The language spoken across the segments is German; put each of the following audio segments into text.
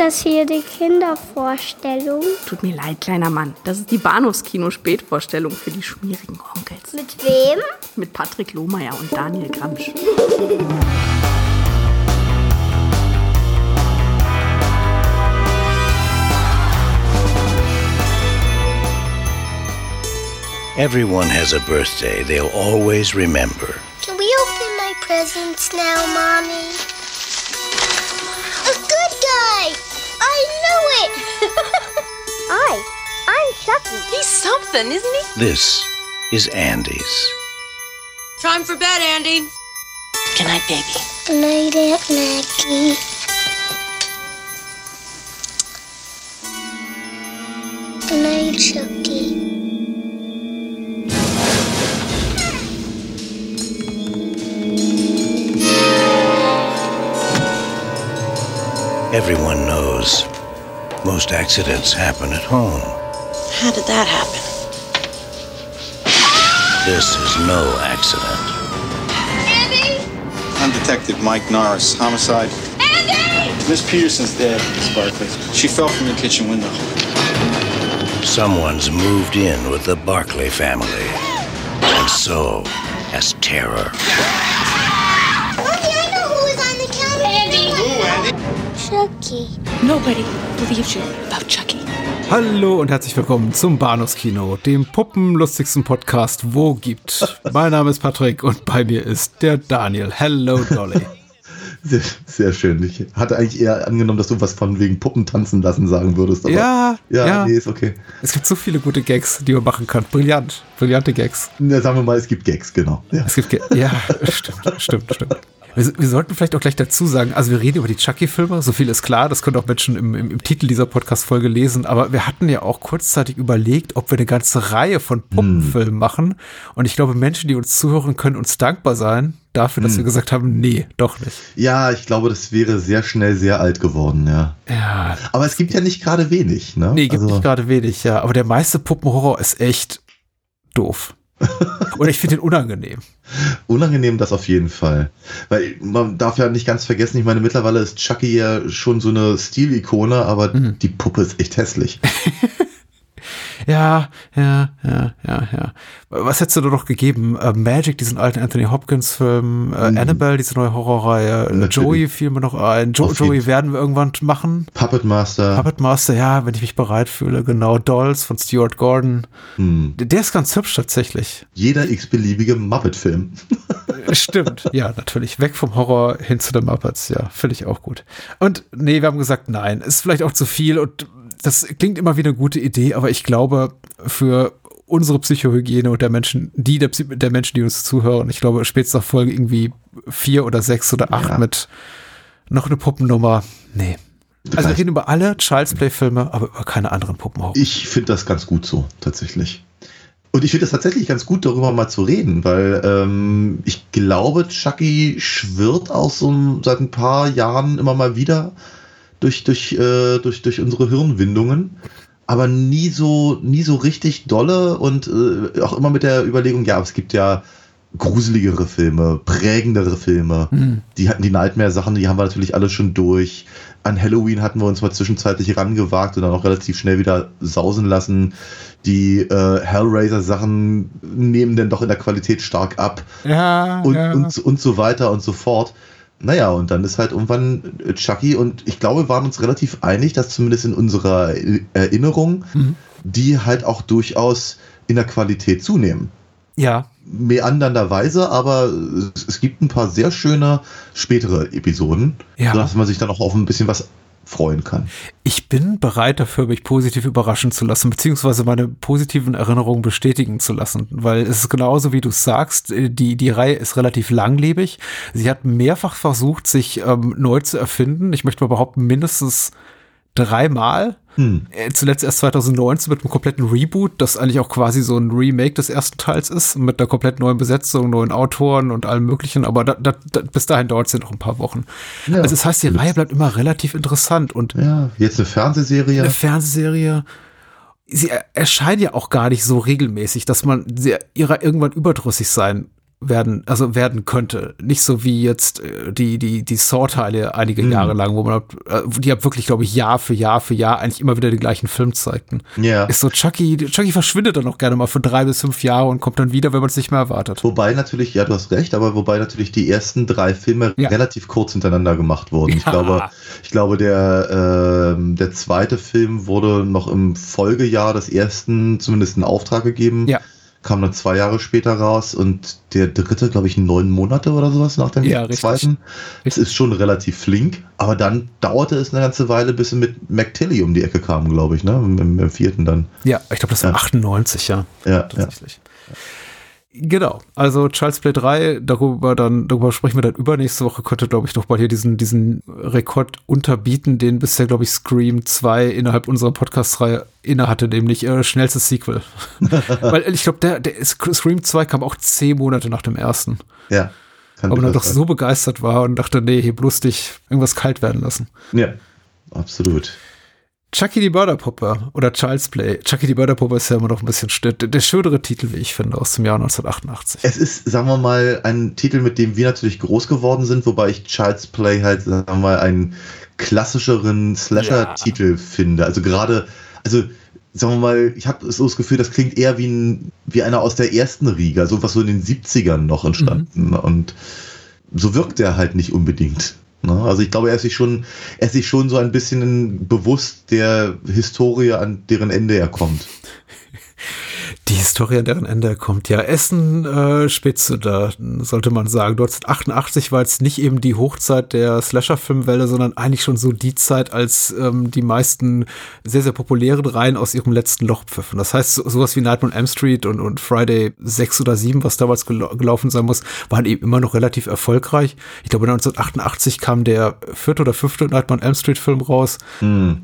das hier die Kindervorstellung? Tut mir leid, kleiner Mann. Das ist die Bahnhofskino-Spätvorstellung für die schmierigen Onkels. Mit wem? Mit Patrick Lohmeier und Daniel Gramsch. Everyone has a birthday they'll always remember. Can we open my presents now, Mommy? Hi, I'm Chucky. He's something, isn't he? This is Andy's. Time for bed, Andy. Good night, baby. Good night, Aunt Maggie. Good night, Chucky. Everyone knows most accidents happen at home. How did that happen? This is no accident. Andy? I'm Detective Mike Norris. Homicide. Andy! Miss Peterson's dead, Miss Barkley. She fell from the kitchen window. Someone's moved in with the Barclay family. And so has terror. Mommy, I know who was on the counter. Andy! Who, Andy? Chucky. Nobody believes you about Chucky. Hallo und herzlich willkommen zum Bahnhofskino, dem puppenlustigsten Podcast, wo gibt. Mein Name ist Patrick und bei mir ist der Daniel. Hello, Dolly. Sehr, sehr schön. Ich hatte eigentlich eher angenommen, dass du was von wegen Puppen tanzen lassen sagen würdest. Aber Ja, ja, ja. nee, ist okay. Es gibt so viele gute Gags, die man machen kann. Brillant, brillante Gags. Na, sagen wir mal, es gibt Gags, genau. Ja. Es gibt, Ga ja, stimmt, stimmt, stimmt. Wir, wir sollten vielleicht auch gleich dazu sagen, also wir reden über die Chucky-Filme, so viel ist klar, das können auch Menschen im, im, im Titel dieser Podcast-Folge lesen, aber wir hatten ja auch kurzzeitig überlegt, ob wir eine ganze Reihe von Puppenfilmen machen und ich glaube, Menschen, die uns zuhören, können uns dankbar sein dafür, dass wir gesagt haben, nee, doch nicht. ja, ich glaube, das wäre sehr schnell sehr alt geworden, ja. Ja, Aber es gibt ja nicht gerade wenig, ne? nee, gibt Also, nicht gerade wenig, ja, aber der meiste Puppenhorror ist echt doof. Und ich finde ihn unangenehm. unangenehm das auf jeden Fall. Weil man darf ja nicht ganz vergessen, ich meine, mittlerweile ist Chucky ja schon so eine Stilikone, aber Mhm. die Puppe ist echt hässlich. Ja, ja, ja, ja, ja. Was hättest du da noch gegeben? Äh, Magic, diesen alten Anthony Hopkins-Film, äh, Annabelle, diese neue Horrorreihe, äh, Mhm. Natürlich. Joey fiel mir noch ein. Jo Auf jeden Joey Fall. werden wir irgendwann machen. Puppet Master. Puppet Master, ja, wenn ich mich bereit fühle, genau. Dolls von Stuart Gordon. Hm. Der der ist ganz hübsch tatsächlich. Jeder x-beliebige Muppet-Film. Stimmt. ja, natürlich. Weg vom Horror hin zu den Muppets. Ja, finde ich auch gut. Und nee, wir haben gesagt, nein, ist vielleicht auch zu viel und das klingt immer wie eine gute Idee, aber ich glaube, für unsere Psychohygiene und der Menschen, die der, Psy- der Menschen, die uns zuhören, ich glaube, spätestens nach Folge irgendwie vier oder sechs oder acht Ja. mit noch eine Puppennummer. Nee. Also wir reden über alle Child's Play-Filme, aber über keine anderen Puppenhorror. Ich finde das ganz gut so, tatsächlich. Und ich finde es tatsächlich ganz gut, darüber mal zu reden, weil ähm, ich glaube, Chucky schwirrt auch so seit ein paar Jahren immer mal wieder durch, durch, äh, durch, durch unsere Hirnwindungen. Aber nie so, nie so richtig dolle und äh, auch immer mit der Überlegung, ja, es gibt ja gruseligere Filme, prägendere Filme. Die hatten die Nightmare-Sachen, die haben wir natürlich alle schon durch. An Halloween hatten wir uns mal zwischenzeitlich rangewagt und dann auch relativ schnell wieder sausen lassen. Die äh, Hellraiser-Sachen nehmen dann doch in der Qualität stark ab Ja, und, ja. und, und so weiter und so fort. Naja, und dann ist halt irgendwann äh, Chucky und ich glaube, wir waren uns relativ einig, dass zumindest in unserer äh, Erinnerung Mhm. die halt auch durchaus in der Qualität zunehmen. ja, Meandernderweise, aber es, es gibt ein paar sehr schöne spätere Episoden, Ja. sodass man sich dann auch auf ein bisschen was freuen kann. Ich bin bereit dafür, mich positiv überraschen zu lassen, beziehungsweise meine positiven Erinnerungen bestätigen zu lassen, weil es ist genauso, wie du sagst, äh, die, die Reihe ist relativ langlebig. Sie hat mehrfach versucht, sich ähm, neu zu erfinden. Ich möchte mal behaupten, mindestens dreimal. Hm. Äh, Zuletzt erst 2019 mit einem kompletten Reboot, das eigentlich auch quasi so ein Remake des ersten Teils ist, mit einer komplett neuen Besetzung, neuen Autoren und allem möglichen, aber da, da, da, bis dahin dauert es ja noch ein paar Wochen. Ja. also das heißt, die Reihe bleibt immer relativ interessant und Ja, jetzt eine Fernsehserie. eine Fernsehserie. Sie er- erscheinen ja auch gar nicht so regelmäßig, dass man sie, ihrer irgendwann überdrüssig sein werden, also werden könnte. Nicht so wie jetzt äh, die, die, die Saw-Teile einige Mhm. Jahre lang, wo man, äh, die ja wirklich, glaube ich, Jahr für Jahr für Jahr eigentlich immer wieder den gleichen Film zeigten. Ja. Ist so Chucky, Chucky verschwindet dann auch gerne mal für drei bis fünf Jahre und kommt dann wieder, wenn man es nicht mehr erwartet. Wobei natürlich, ja, du hast recht, aber wobei natürlich die ersten drei Filme Ja. relativ kurz hintereinander gemacht wurden. Ich Ja. glaube, ich glaube, der, ähm, der zweite Film wurde noch im Folgejahr des ersten zumindest in Auftrag gegeben. Ja. Kam dann zwei Jahre später raus und der dritte, glaube ich, neun Monate oder sowas nach dem Ja, richtig. zweiten. Es ist schon relativ flink, aber dann dauerte es eine ganze Weile, bis sie mit McTilly um die Ecke kamen, glaube ich, ne? Im, im vierten dann. Ja, ich glaube, das war Ja. 98, ja. Ja, ja. Genau, also Child's Play 3, darüber dann, darüber sprechen wir dann übernächste Woche, könnte, glaube ich, noch mal hier diesen, diesen Rekord unterbieten, den bisher, glaube ich, Scream 2 innerhalb unserer Podcast-Reihe innehatte, nämlich äh, schnellstes Sequel. Weil ich glaube, der, der Scream 2 kam auch zehn Monate nach dem ersten. ja. Kann Aber man doch so begeistert war und dachte, nee, hier bloß dich irgendwas kalt werden lassen. Ja, absolut. Chucky die Mörderpuppe oder Child's Play. Chucky die Mörderpuppe ist ja immer noch ein bisschen st- der schönere Titel, wie ich finde, aus dem Jahr 1988. Es ist, sagen wir mal, ein Titel, mit dem wir natürlich groß geworden sind, wobei ich Child's Play halt, sagen wir mal, einen klassischeren Slasher-Titel finde. Also gerade, also sagen wir mal, ich habe so das Gefühl, das klingt eher wie, ein, wie einer aus der ersten Riege, also was so in den 70ern noch entstanden. Und so wirkt er halt nicht unbedingt. Ne? Also ich glaube, er ist sich schon, er ist sich schon so ein bisschen bewusst der Historie, an deren Ende er kommt. Die Historie, an deren Ende kommt. Ja, Essen äh, Spitze, da sollte man sagen. 1988 war jetzt nicht eben die Hochzeit der Slasher-Filmwelle, sondern eigentlich schon so die Zeit, als ähm, die meisten sehr, sehr populären Reihen aus ihrem letzten Loch pfiffen. Das heißt, so, sowas wie Nightmare on Elm Street und, und Friday 6 oder 7, was damals gel gelaufen sein muss, waren eben immer noch relativ erfolgreich. Ich glaube, 1988 kam der vierte oder fünfte Nightmare on Elm Street Film raus.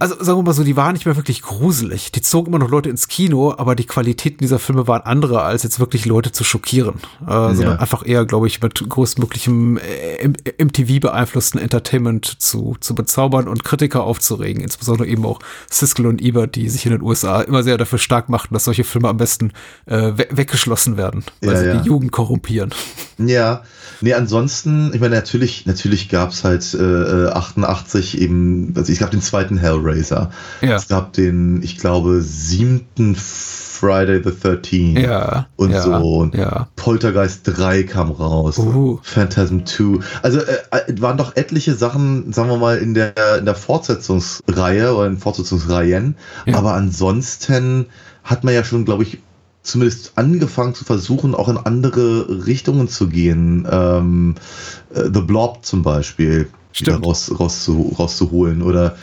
Also sagen wir mal so, die waren nicht mehr wirklich gruselig. Die zogen immer noch Leute ins Kino, aber die Qualitäten dieser Filme waren andere, als jetzt wirklich Leute zu schockieren. Äh, sondern einfach eher, glaube ich, mit größtmöglichem äh, MTV beeinflussten Entertainment zu, zu bezaubern und Kritiker aufzuregen. Insbesondere eben auch Siskel und Ebert, die sich in den USA immer sehr dafür stark machten, dass solche Filme am besten äh, we weggeschlossen werden, weil Ja, sie ja. die Jugend korrumpieren. Ja, nee, ansonsten, ich meine, natürlich, natürlich gab's halt äh, 88 eben, also es gab den zweiten Hellraiser. Ja. Es gab den, ich glaube, siebten Friday the 13th. Ja, Und ja, so. Und ja. Poltergeist 3 kam raus. Uh. Phantasm 2. Also äh, äh, waren doch etliche Sachen, sagen wir mal, in der, in der Fortsetzungsreihe oder in Fortsetzungsreihen. Aber ansonsten hat man ja schon, glaube ich, zumindest angefangen zu versuchen, auch in andere Richtungen zu gehen. Ähm, äh, The Blob zum Beispiel wieder Stimmt. raus, rauszu, rauszuholen. Oder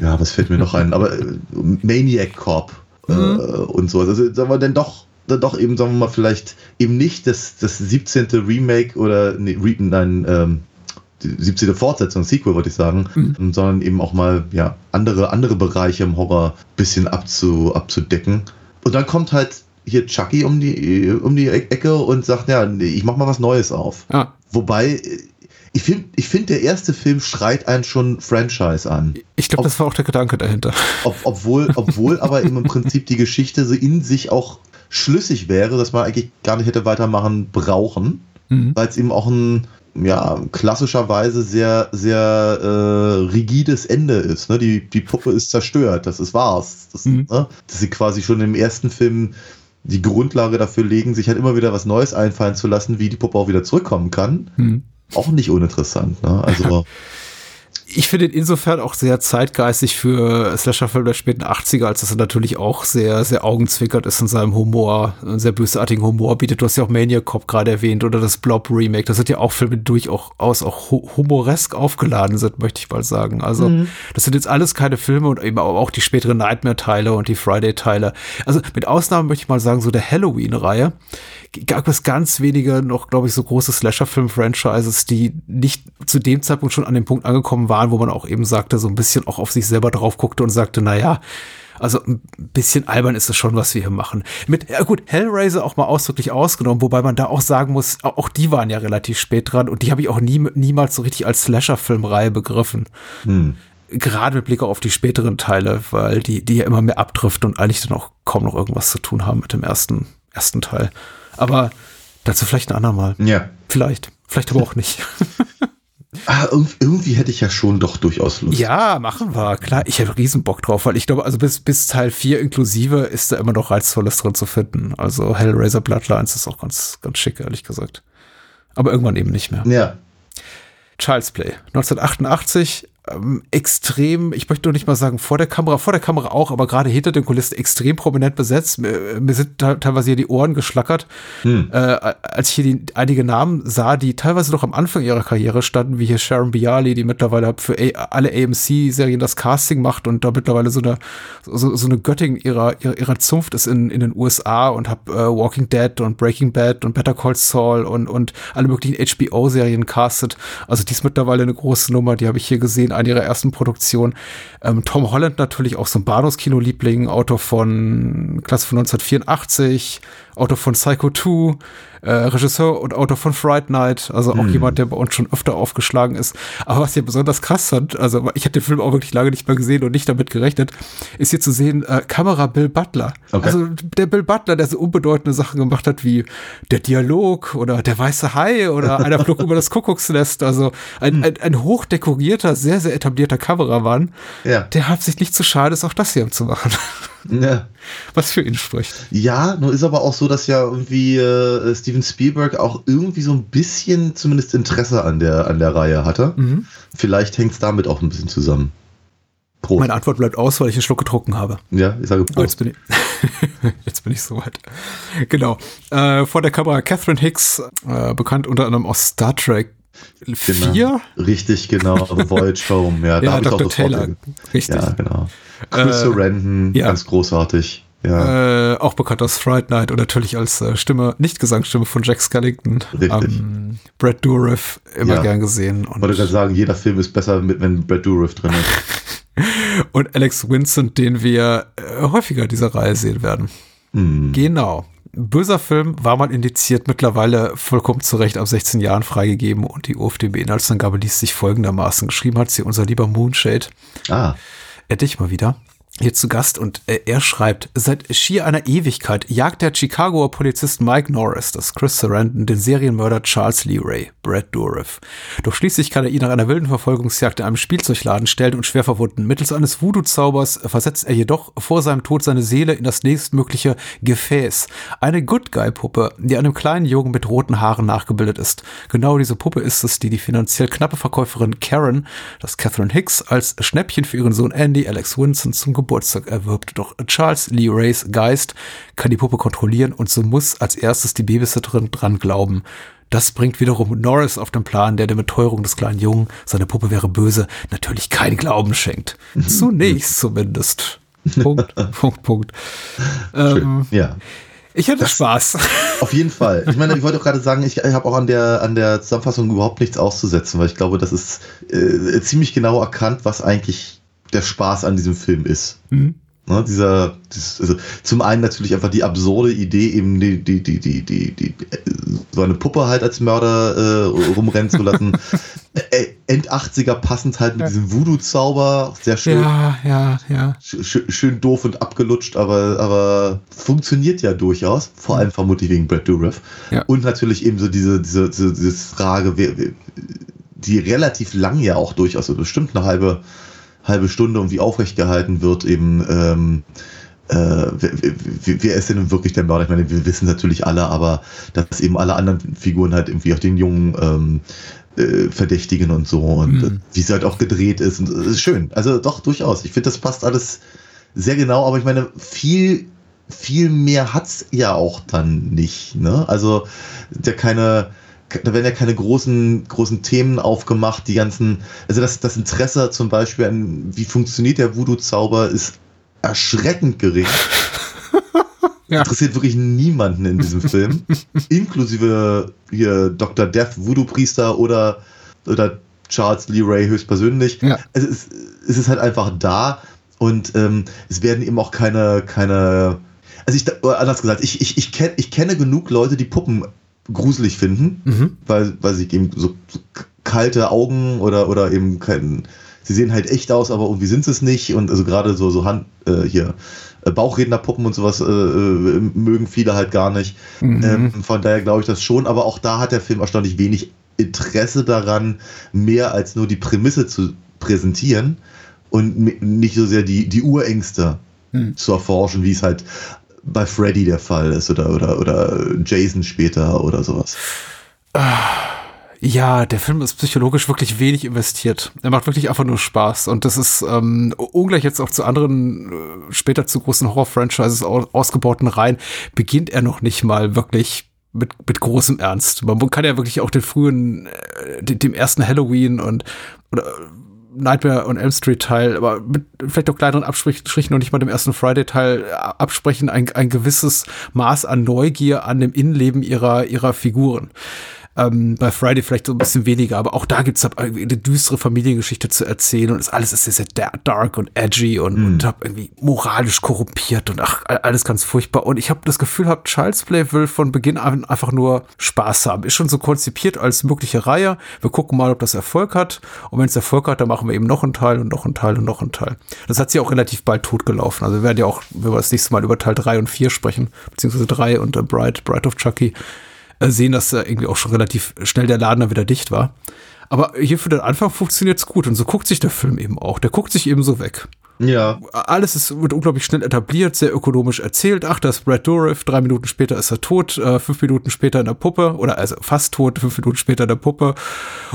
ja, was fällt mir noch ein? Aber äh, Maniac Cop äh, und so. Also sagen wir denn doch, dann doch eben, sagen wir mal, vielleicht eben nicht das, das 17. Remake oder nee, nein, ähm, die 17. Fortsetzung, Sequel wollte ich sagen, Mhm. sondern eben auch mal ja andere andere Bereiche im Horror bisschen abzu, abzudecken. Und dann kommt halt hier Chucky um die um die Ecke und sagt, ja, ich mach mal was Neues auf. Ja. Wobei ich finde, ich find, der erste Film schreit einen schon Franchise an. Ich glaube, das war auch der Gedanke dahinter. Ob, obwohl, obwohl aber eben im Prinzip die Geschichte so in sich auch schlüssig wäre, dass man eigentlich gar nicht hätte weitermachen brauchen, Mhm. weil es eben auch ein ja, klassischerweise sehr, sehr äh, rigides Ende ist. Ne? Die, die Puppe ist zerstört, das ist war's. Das, Mhm. ne? Dass sie quasi schon im ersten Film die Grundlage dafür legen, sich halt immer wieder was Neues einfallen zu lassen, wie die Puppe auch wieder zurückkommen kann. Mhm. Auch nicht uninteressant. Ne? Also Ich finde ihn insofern auch sehr zeitgeistig für Slasher-Filme der späten 80er, als dass er natürlich auch sehr, sehr augenzwickert ist in seinem Humor, einen sehr bösartigen Humor bietet. Du hast ja auch Maniac Cop gerade erwähnt oder das Blob Remake. Das sind ja auch Filme, die durchaus auch hu- humoresk aufgeladen sind, möchte ich mal sagen. Also, das sind jetzt alles keine Filme und eben auch die späteren Nightmare-Teile und die Friday-Teile. Also, mit Ausnahme möchte ich mal sagen, so der Halloween-Reihe gab es ganz wenige noch, glaube ich, so große Slasher-Film-Franchises, die nicht zu dem Zeitpunkt schon an dem Punkt angekommen waren, wo man auch eben sagte, so ein bisschen auch auf sich selber drauf guckte und sagte, na ja, also ein bisschen albern ist es schon, was wir hier machen. Mit, ja gut, Hellraiser auch mal ausdrücklich ausgenommen, wobei man da auch sagen muss, auch die waren ja relativ spät dran und die habe ich auch nie, niemals so richtig als Slasher-Filmreihe begriffen. Gerade mit Blick auf die späteren Teile, weil die, die ja immer mehr abdriften und eigentlich dann auch kaum noch irgendwas zu tun haben mit dem ersten, ersten Teil. Aber Dazu vielleicht ein andermal. Ja. Vielleicht. Vielleicht aber auch nicht. Ah, irg- irgendwie hätte ich ja schon doch durchaus Lust. ja, machen wir. Klar, ich hätte riesen Bock drauf, weil ich glaube, also bis, bis Teil 4 inklusive ist da immer noch Reizvolles drin zu finden. Also Hellraiser Bloodlines ist auch ganz, ganz schick, ehrlich gesagt. Aber irgendwann eben nicht mehr. Ja. Child's Play. 1988, ähm, extrem, ich möchte nur nicht mal sagen vor der Kamera, vor der Kamera auch, aber gerade hinter den Kulissen extrem prominent besetzt. Mir, mir sind te- teilweise hier die Ohren geschlackert, Hm. äh, als ich hier die, einige Namen sah, die teilweise noch am Anfang ihrer Karriere standen, wie hier Sharon Bialy, die mittlerweile für A alle AMC-Serien das Casting macht und da mittlerweile so eine, so, so eine Göttin ihrer, ihrer, ihrer Zunft ist in, in den USA und hab äh, Walking Dead und Breaking Bad und Better Call Saul und, und alle möglichen HBO-Serien castet. Also die ist mittlerweile eine große Nummer, die habe ich hier gesehen, eine ihrer ersten Produktionen. Ähm, Tom Holland natürlich auch so ein Bahnhofskino-Liebling, Autor von Klasse von 1984, Autor von Psycho 2, äh, Regisseur und Autor von Fright Night, also auch jemand, der bei uns schon öfter aufgeschlagen ist. Aber was hier besonders krass fand, also ich hatte den Film auch wirklich lange nicht mehr gesehen und nicht damit gerechnet, ist hier zu sehen, äh, Kamera Bill Butler. Okay. Also der Bill Butler, der so unbedeutende Sachen gemacht hat wie der Dialog oder der weiße Hai oder einer flog über das Kuckucksnest. Also ein, ein, ein hochdekorierter, sehr, sehr etablierter Kameramann, Ja. der hat sich nicht zu schade ist, auch das hier zu machen. ja. Was für ihn spricht. Ja, nur ist aber auch so, dass ja irgendwie äh, Steven Spielberg auch irgendwie so ein bisschen zumindest Interesse an der, an der Reihe hatte. Mhm. Vielleicht hängt es damit auch ein bisschen zusammen. Prost. Meine Antwort bleibt aus, weil ich einen Schluck getrunken habe. ja, ich sage Oh, jetzt Prost. bin ich, jetzt bin ich soweit. Genau. Äh, vor der Kamera Catherine Hicks, äh, bekannt unter anderem aus Star Trek 4. Genau. Richtig, genau. Voyage Home. Ja, da Ja, hab ich auch sofort Taylor. Richtig. Ja, genau. Chris Äh, Sarandon, ja. ganz großartig. Ja. Äh, auch bekannt aus Fright Night und natürlich als äh, Stimme, nicht Gesangsstimme von Jack Skellington. Richtig. Ähm, Brad Dourif, immer Ja. gern gesehen. Ich wollte gerade Und, sagen, jeder Film ist besser, mit, wenn Brad Dourif drin ist. und Alex Vincent, den wir äh, häufiger in dieser Reihe sehen werden. Hm. Genau. Böser Film war mal indiziert, mittlerweile vollkommen zu Recht ab 16 Jahren freigegeben und die OFDB-Inhaltsangabe liest sich folgendermaßen. Geschrieben hat sie unser lieber Moonshade. Ah, Er dich mal wieder. Hier zu Gast und äh, er schreibt, seit schier einer Ewigkeit jagt der Chicagoer Polizist Mike Norris, das Chris Sarandon, den Serienmörder Charles Lee Ray, Brad Dourif. Doch schließlich kann er ihn nach einer wilden Verfolgungsjagd in einem Spielzeugladen stellen und schwer verwunden. Mittels eines Voodoo-Zaubers versetzt er jedoch vor seinem Tod seine Seele in das nächstmögliche Gefäß. Eine Good Guy-Puppe, die einem kleinen Jungen mit roten Haaren nachgebildet ist. Genau diese Puppe ist es, die die finanziell knappe Verkäuferin Karen, das Catherine Hicks, als Schnäppchen für ihren Sohn Andy Alex Winston zum Geburtstag erwirbt. Doch Charles Lee Rays Geist kann die Puppe kontrollieren und so muss als erstes die Babysitterin dran glauben. Das bringt wiederum Norris auf den Plan, der der Beteuerung des kleinen Jungen, seine Puppe wäre böse, natürlich keinen Glauben schenkt. Zunächst zumindest. Punkt, Punkt, Punkt. Ähm, ja. ich hatte Spaß. Auf jeden Fall. Ich meine, ich wollte auch gerade sagen, ich habe auch an der, an der Zusammenfassung überhaupt nichts auszusetzen, weil ich glaube, das ist äh, ziemlich genau erkannt, was eigentlich der Spaß an diesem Film ist. Ne, dieser, dieses, also zum einen natürlich einfach die absurde Idee, eben die, die, die, die, die, die so eine Puppe halt als Mörder äh, rumrennen zu lassen. äh, End 80er passend halt mit diesem Voodoo-Zauber, sehr schön. Ja, ja, ja. Schön, schön doof und abgelutscht, aber, aber funktioniert ja durchaus. Vor allem vermutlich wegen Brad Dourif. Ja. Und natürlich eben so diese, diese, diese, diese Frage, die relativ lang ja auch durchaus, also bestimmt eine halbe, halbe Stunde irgendwie aufrecht gehalten wird, eben, ähm, äh, wer, wer, wer ist denn wirklich der Mörder? Ich meine, wir wissen natürlich alle, aber dass eben alle anderen Figuren halt irgendwie auch den Jungen ähm, äh, verdächtigen und so und Mhm. wie es halt auch gedreht ist. Und es ist schön. Also doch, durchaus. Ich finde, das passt alles sehr genau, aber ich meine, viel, viel mehr hat's ja auch dann nicht. Ne? Also der keine, da werden ja keine großen, großen Themen aufgemacht, die ganzen, also das, das Interesse zum Beispiel an, wie funktioniert der Voodoo-Zauber, ist erschreckend gering. Ja. Interessiert wirklich niemanden in diesem Film. Inklusive hier Dr. Death, Voodoo-Priester oder, oder Charles Lee Ray höchstpersönlich. Ja. Es, ist, es ist halt einfach da und ähm, es werden eben auch keine, keine, also ich, anders gesagt, ich, ich, ich, kenn, ich kenne genug Leute, die Puppen gruselig finden, Mhm. weil, weil sie eben so, so kalte Augen oder, oder eben kein sie sehen halt echt aus, aber irgendwie sind sie es nicht. Und also gerade so, so Hand, äh, hier, äh, Bauchrednerpuppen und sowas äh, äh, mögen viele halt gar nicht. Mhm. Ähm, von daher glaube ich das schon, aber auch da hat der Film erstaunlich wenig Interesse daran, mehr als nur die Prämisse zu präsentieren und nicht so sehr die, die Urängste zu erforschen, wie es halt bei Freddy der Fall ist oder, oder, oder Jason später oder sowas. Ja, der Film ist psychologisch wirklich wenig investiert. Er macht wirklich einfach nur Spaß. Und das ist ähm, ungleich jetzt auch zu anderen, äh, später zu großen Horror-Franchises au ausgebauten Reihen, beginnt er noch nicht mal wirklich mit, mit großem Ernst. Man kann ja wirklich auch den frühen, äh, dem ersten Halloween und oder Nightmare on Elm Street Teil, aber mit vielleicht auch kleineren Abstrichen und nicht mal dem ersten Friday Teil äh, absprechen, ein, ein gewisses Maß an Neugier an dem Innenleben ihrer, ihrer Figuren. Ähm, bei Friday vielleicht so ein bisschen weniger, aber auch da gibt's halt irgendwie eine düstere Familiengeschichte zu erzählen und es alles ist sehr, sehr da- dark und edgy und, und hab irgendwie moralisch korrumpiert und ach, alles ganz furchtbar. Und ich habe das Gefühl, hab Child's Play will von Beginn an einfach nur Spaß haben. Ist schon so konzipiert als mögliche Reihe. Wir gucken mal, ob das Erfolg hat. Und wenn es Erfolg hat, dann machen wir eben noch einen Teil und noch einen Teil und noch einen Teil. Das hat sie auch relativ bald totgelaufen. Also wir werden ja auch, wenn wir das nächste Mal über Teil 3 und 4 sprechen, beziehungsweise 3 und äh, Bride, Bride of Chucky, sehen, dass da irgendwie auch schon relativ schnell der Laden dann wieder dicht war. Aber hier für den Anfang funktioniert's gut und so guckt sich der Film eben auch. Der guckt sich eben so weg. Ja, Alles ist, wird unglaublich schnell etabliert, sehr ökonomisch erzählt. Ach, das ist Brad Dourif, drei Minuten später ist er tot, äh, fünf Minuten später in der Puppe, oder also fast tot, fünf Minuten später in der Puppe.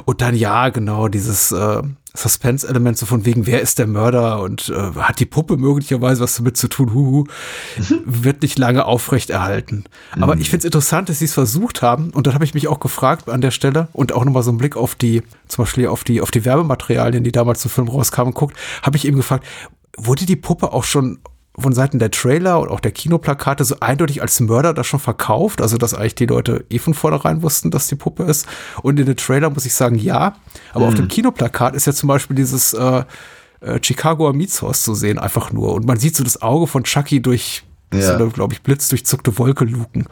Und dann, ja, genau, dieses äh, Suspense-Element, so von wegen, wer ist der Mörder und äh, hat die Puppe möglicherweise was damit zu tun, huhu, wird nicht lange aufrechterhalten. Aber ich finde es interessant, dass sie es versucht haben. Und dann habe ich mich auch gefragt an der Stelle und auch nochmal so einen Blick auf die, zum Beispiel auf die, auf die Werbematerialien, die damals zum Film rauskamen, guckt, habe ich eben gefragt, wurde die Puppe auch schon von Seiten der Trailer und auch der Kinoplakate so eindeutig als Mörder da schon verkauft, also dass eigentlich die Leute eh von vornherein wussten, dass die Puppe ist. Und in den Trailer muss ich sagen, ja. Aber auf dem Kinoplakat ist ja zum Beispiel dieses äh, äh, Chicagoer Mietshaus zu sehen, einfach nur. Und man sieht so das Auge von Chucky durch, Ja. so, glaube ich, blitzdurchzuckte Wolke luken.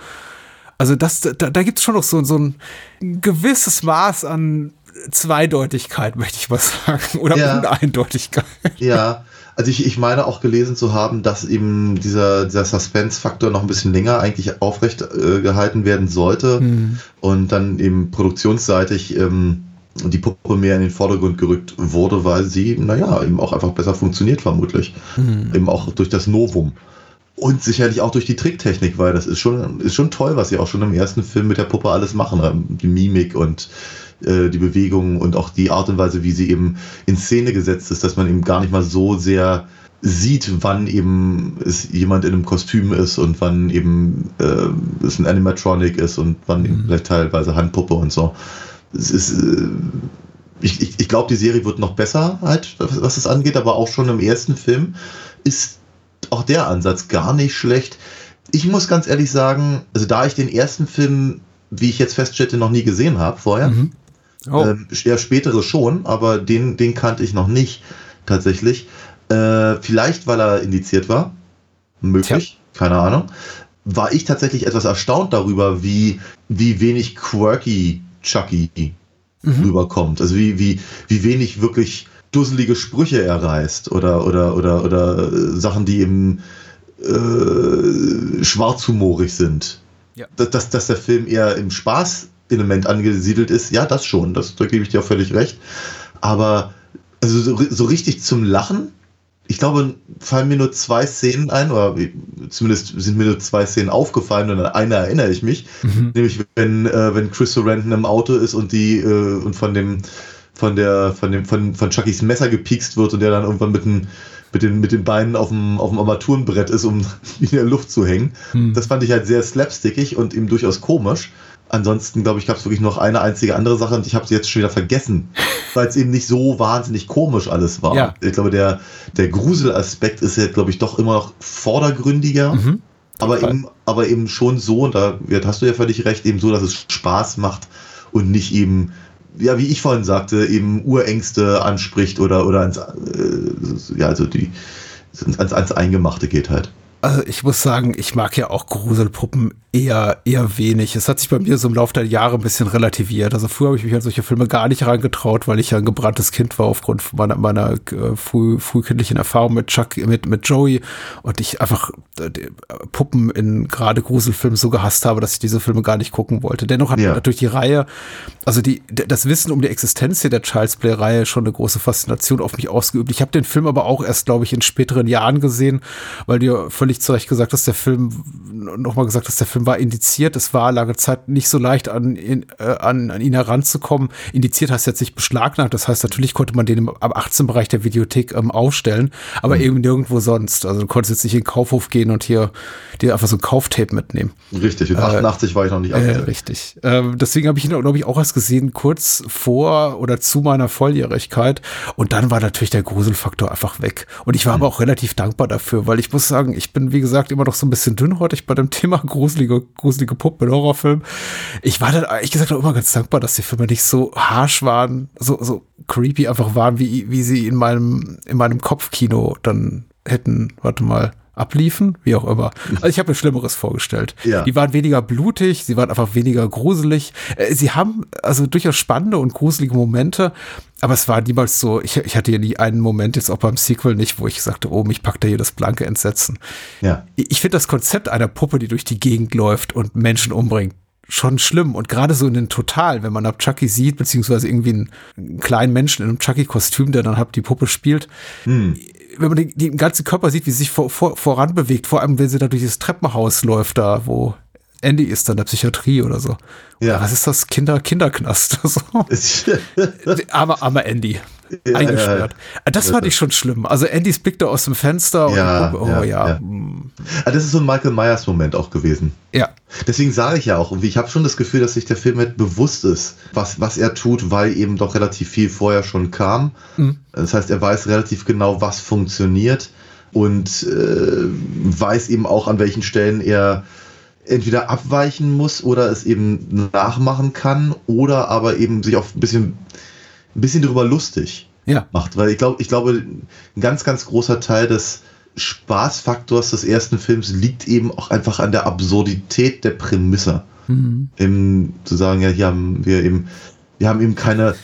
Also das, da, da gibt es schon noch so, so ein gewisses Maß an Zweideutigkeit, möchte ich mal sagen. Oder Ja. Uneindeutigkeit. Ja, also ich, ich meine auch gelesen zu haben, dass eben dieser, dieser Suspense-Faktor noch ein bisschen länger eigentlich aufrecht äh, gehalten werden sollte und dann eben produktionsseitig ähm, die Puppe mehr in den Vordergrund gerückt wurde, weil sie, naja, eben auch einfach besser funktioniert vermutlich. Eben auch durch das Novum. Und sicherlich auch durch die Tricktechnik, weil das ist schon, ist schon toll, was sie auch schon im ersten Film mit der Puppe alles machen. ähm, Die Mimik und äh, die Bewegungen und auch die Art und Weise, wie sie eben in Szene gesetzt ist, dass man eben gar nicht mal so sehr sieht, wann eben es jemand in einem Kostüm ist und wann eben äh, es ein Animatronic ist und wann eben vielleicht teilweise Handpuppe und so. Es ist, äh, ich, ich, ich glaube, die Serie wird noch besser, halt, was, was das angeht, aber auch schon im ersten Film ist auch der Ansatz gar nicht schlecht. Ich muss ganz ehrlich sagen, also da ich den ersten Film, wie ich jetzt feststelle, noch nie gesehen habe vorher, Oh. ähm, der spätere schon, aber den, den kannte ich noch nicht tatsächlich. Äh, vielleicht, weil er indiziert war. Möglich, keine Ahnung. War ich tatsächlich etwas erstaunt darüber, wie, wie wenig quirky Chucky rüberkommt. Also wie, wie, wie wenig wirklich dusselige Sprüche er reißt oder, oder, oder, oder äh, Sachen, die eben äh, schwarzhumorig sind. Ja. Dass, dass, dass der Film eher im Spaßelement angesiedelt ist, ja, das schon, das, da gebe ich dir auch völlig recht. Aber also so, so richtig zum Lachen, ich glaube, fallen mir nur zwei Szenen ein, oder zumindest sind mir nur zwei Szenen aufgefallen und an eine erinnere ich mich. Nämlich wenn, äh, wenn Chris Sarandon im Auto ist und die äh, und von dem von der von dem von, von Chuckys Messer gepiekst wird und der dann irgendwann mit den mit den, mit den Beinen auf dem, auf dem Armaturenbrett ist, um in der Luft zu hängen. Das fand ich halt sehr slapstickig und eben durchaus komisch. Ansonsten, glaube ich, gab es wirklich noch eine einzige andere Sache und ich habe sie jetzt schon wieder vergessen, weil es eben nicht so wahnsinnig komisch alles war. Ja. Ich glaube, der, der Gruselaspekt ist ja, glaube ich, doch immer noch vordergründiger. Aber Fall. eben, aber eben schon so, und da hast du ja völlig recht, eben so, dass es Spaß macht und nicht eben, ja, wie ich vorhin sagte, eben Urängste anspricht oder, oder ans, äh, ja, also die, ans, ans Eingemachte geht halt. Also ich muss sagen, ich mag ja auch Gruselpuppen eher, eher wenig. Es hat sich bei mir so im Laufe der Jahre ein bisschen relativiert. Also früher habe ich mich an solche Filme gar nicht reingetraut, weil ich ja ein gebranntes Kind war aufgrund meiner, meiner äh, früh, frühkindlichen Erfahrung mit Chuck, mit, mit Joey und ich einfach äh, Puppen in gerade Gruselfilmen so gehasst habe, dass ich diese Filme gar nicht gucken wollte. Dennoch hat ja. natürlich die Reihe, also die, das Wissen um die Existenz hier der Child's Play-Reihe schon eine große Faszination auf mich ausgeübt. Ich habe den Film aber auch erst, glaube ich, in späteren Jahren gesehen, weil du ja völlig zu Recht gesagt hast, der Film, nochmal gesagt hast, der Film war indiziert. Es war lange Zeit nicht so leicht, an, in, äh, an, an ihn heranzukommen. Indiziert heißt jetzt nicht beschlagnahmt. Das heißt, natürlich konnte man den im, am 18-Bereich der Videothek ähm, aufstellen, aber mhm. eben nirgendwo sonst. Also du konntest jetzt nicht in den Kaufhof gehen und hier dir einfach so ein Kauftape mitnehmen. Richtig, in 88 äh, war ich noch nicht äh, Richtig. Ähm, deswegen habe ich ihn, glaube ich, auch erst gesehen, kurz vor oder zu meiner Volljährigkeit. Und dann war natürlich der Gruselfaktor einfach weg. Und ich war mhm. aber auch relativ dankbar dafür, weil ich muss sagen, ich bin, wie gesagt, immer noch so ein bisschen dünnhäutig bei dem Thema gruselige, gruselige Puppen in Horrorfilmen. Ich war dann ehrlich gesagt auch immer ganz dankbar, dass die Filme nicht so harsh waren, so, so creepy einfach waren, wie, wie sie in meinem, in meinem Kopfkino dann hätten, warte mal, abliefen, wie auch immer. Also ich habe mir Schlimmeres vorgestellt. Ja. Die waren weniger blutig, sie waren einfach weniger gruselig. Äh, sie haben also durchaus spannende und gruselige Momente, aber es war niemals so, ich, ich hatte ja nie einen Moment, jetzt auch beim Sequel nicht, wo ich sagte, oh, mich packt da hier das blanke Entsetzen. Ja. Ich finde das Konzept einer Puppe, die durch die Gegend läuft und Menschen umbringt, schon schlimm. Und gerade so in den Total, wenn man ab Chucky sieht, beziehungsweise irgendwie einen, einen kleinen Menschen in einem Chucky-Kostüm, der dann halt die Puppe spielt, hm wenn man den, den ganzen Körper sieht, wie sie sich vor, vor, voran bewegt, vor allem wenn sie da durch das Treppenhaus läuft, da wo Andy ist dann der Psychiatrie oder so. Ja. Was ist das? Kinder, Kinderknast. So. armer, armer Andy. Ja, eingesperrt. Ja, das fand ich schon schlimm. Also Andys Blick da aus dem Fenster ja, und, oh ja. ja. Ah, das ist so ein Michael Myers Moment auch gewesen. Ja. Deswegen sage ich ja auch, ich habe schon das Gefühl, dass sich der Film halt bewusst ist, was, was er tut, weil eben doch relativ viel vorher schon kam. Mhm. Das heißt, er weiß relativ genau, was funktioniert und äh, weiß eben auch, an welchen Stellen er entweder abweichen muss oder es eben nachmachen kann oder aber eben sich auch ein bisschen, ein bisschen darüber lustig ja. macht. Weil ich glaube, ich glaube, ein ganz, ganz großer Teil des Spaßfaktors des ersten Films liegt eben auch einfach an der Absurdität der Prämisse. Mhm. Im, zu sagen, ja, hier haben wir eben, wir haben eben keine,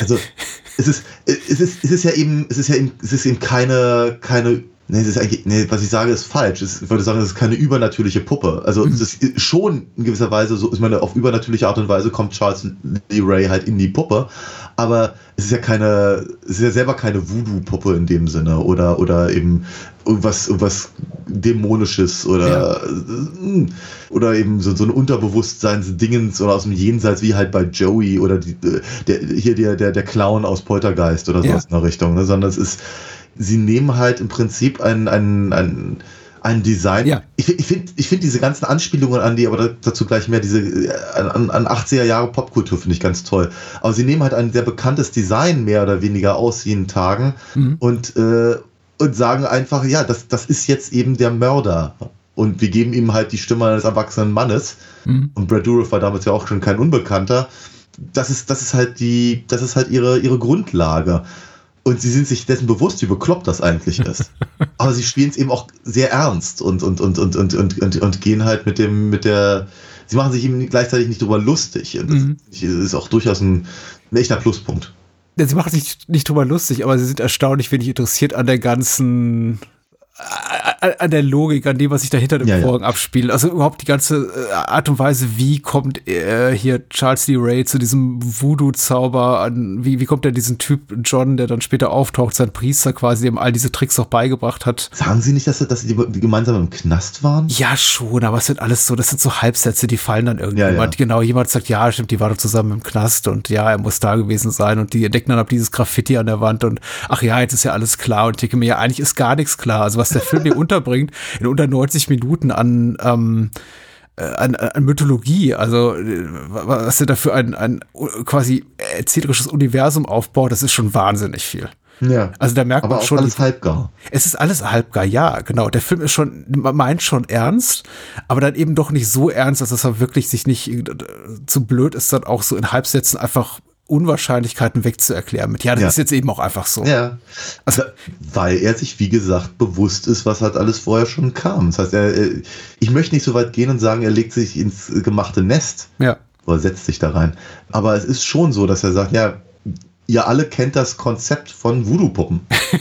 also es ist, es ist, es ist ja eben, es ist ja eben, es ist eben keine, keine Nee, das ist eigentlich, nee, was ich sage, ist falsch. Ich würde sagen, das ist keine übernatürliche Puppe. Also mhm. es ist schon in gewisser Weise so, ich meine, auf übernatürliche Art und Weise kommt Charles Lee Ray halt in die Puppe, aber es ist ja keine, es ist ja selber keine Voodoo-Puppe in dem Sinne oder, oder eben irgendwas, irgendwas Dämonisches oder, ja. Äh, oder eben so, so ein Unterbewusstseinsdingens oder aus dem Jenseits wie halt bei Joey oder die, der, hier der, der, der Clown aus Poltergeist oder so ja. in der Richtung, ne? sondern es ist, sie nehmen halt im Prinzip ein, ein, ein, ein Design. Ja. Ich, ich finde ich find diese ganzen Anspielungen an die, aber dazu gleich mehr diese äh, an, an 80er Jahre Popkultur finde ich ganz toll. Aber sie nehmen halt ein sehr bekanntes Design mehr oder weniger aus jeden Tagen mhm. und, äh, und sagen einfach, ja, das, das ist jetzt eben der Mörder. Und wir geben ihm halt die Stimme eines erwachsenen Mannes. Mhm. Und Brad Dourif war damals ja auch schon kein Unbekannter. Das ist, das ist halt die, das ist halt ihre, ihre Grundlage. Und sie sind sich dessen bewusst, wie bekloppt das eigentlich ist. Aber sie spielen es eben auch sehr ernst und, und, und, und, und, und, und, und gehen halt mit dem, mit der, sie machen sich eben gleichzeitig nicht drüber lustig. Und mhm. das ist auch durchaus ein, ein echter Pluspunkt. Sie machen sich nicht drüber lustig, aber sie sind erstaunlich wenig interessiert an der ganzen an der Logik, an dem, was sich dahinter im ja, Vorgang ja. abspielt. Also überhaupt die ganze äh, Art und Weise, wie kommt äh, hier Charles D. Ray zu diesem Voodoo-Zauber an, wie, wie kommt er diesen Typ John, der dann später auftaucht, sein Priester quasi, dem all diese Tricks auch beigebracht hat. Sagen Sie nicht, dass, dass die, gemeinsam im Knast waren? Ja, schon, aber es sind alles so, das sind so Halbsätze, die fallen dann irgendjemand. Ja, genau, jemand sagt, ja, stimmt, die waren doch zusammen im Knast und ja, er muss da gewesen sein und die entdecken dann ab dieses Graffiti an der Wand und ach ja, jetzt ist ja alles klar und ich denke mir, ja, eigentlich ist gar nichts klar. Also was der Film hier unterbringt, in unter 90 Minuten an, ähm, äh, an, an Mythologie, also äh, was er dafür ein, ein quasi erzählerisches Universum aufbaut, das ist schon wahnsinnig viel. Ja. Also da merkt aber man schon. alles halbgar. Es ist alles halbgar, ja, genau. Der Film ist schon, man meint schon ernst, aber dann eben doch nicht so ernst, dass er wirklich sich nicht äh, zu blöd ist, dann auch so in Halbsätzen einfach Unwahrscheinlichkeiten wegzuerklären mit, ja, das Ja. ist jetzt eben auch einfach so. Ja. Also- weil er sich, wie gesagt, bewusst ist, was halt alles vorher schon kam. Das heißt, er, er- ich möchte nicht so weit gehen und sagen, er legt sich ins äh, gemachte Nest Ja. oder setzt sich da rein. Aber es ist schon so, dass er sagt, ja, ihr alle kennt das Konzept von Voodoo-Puppen.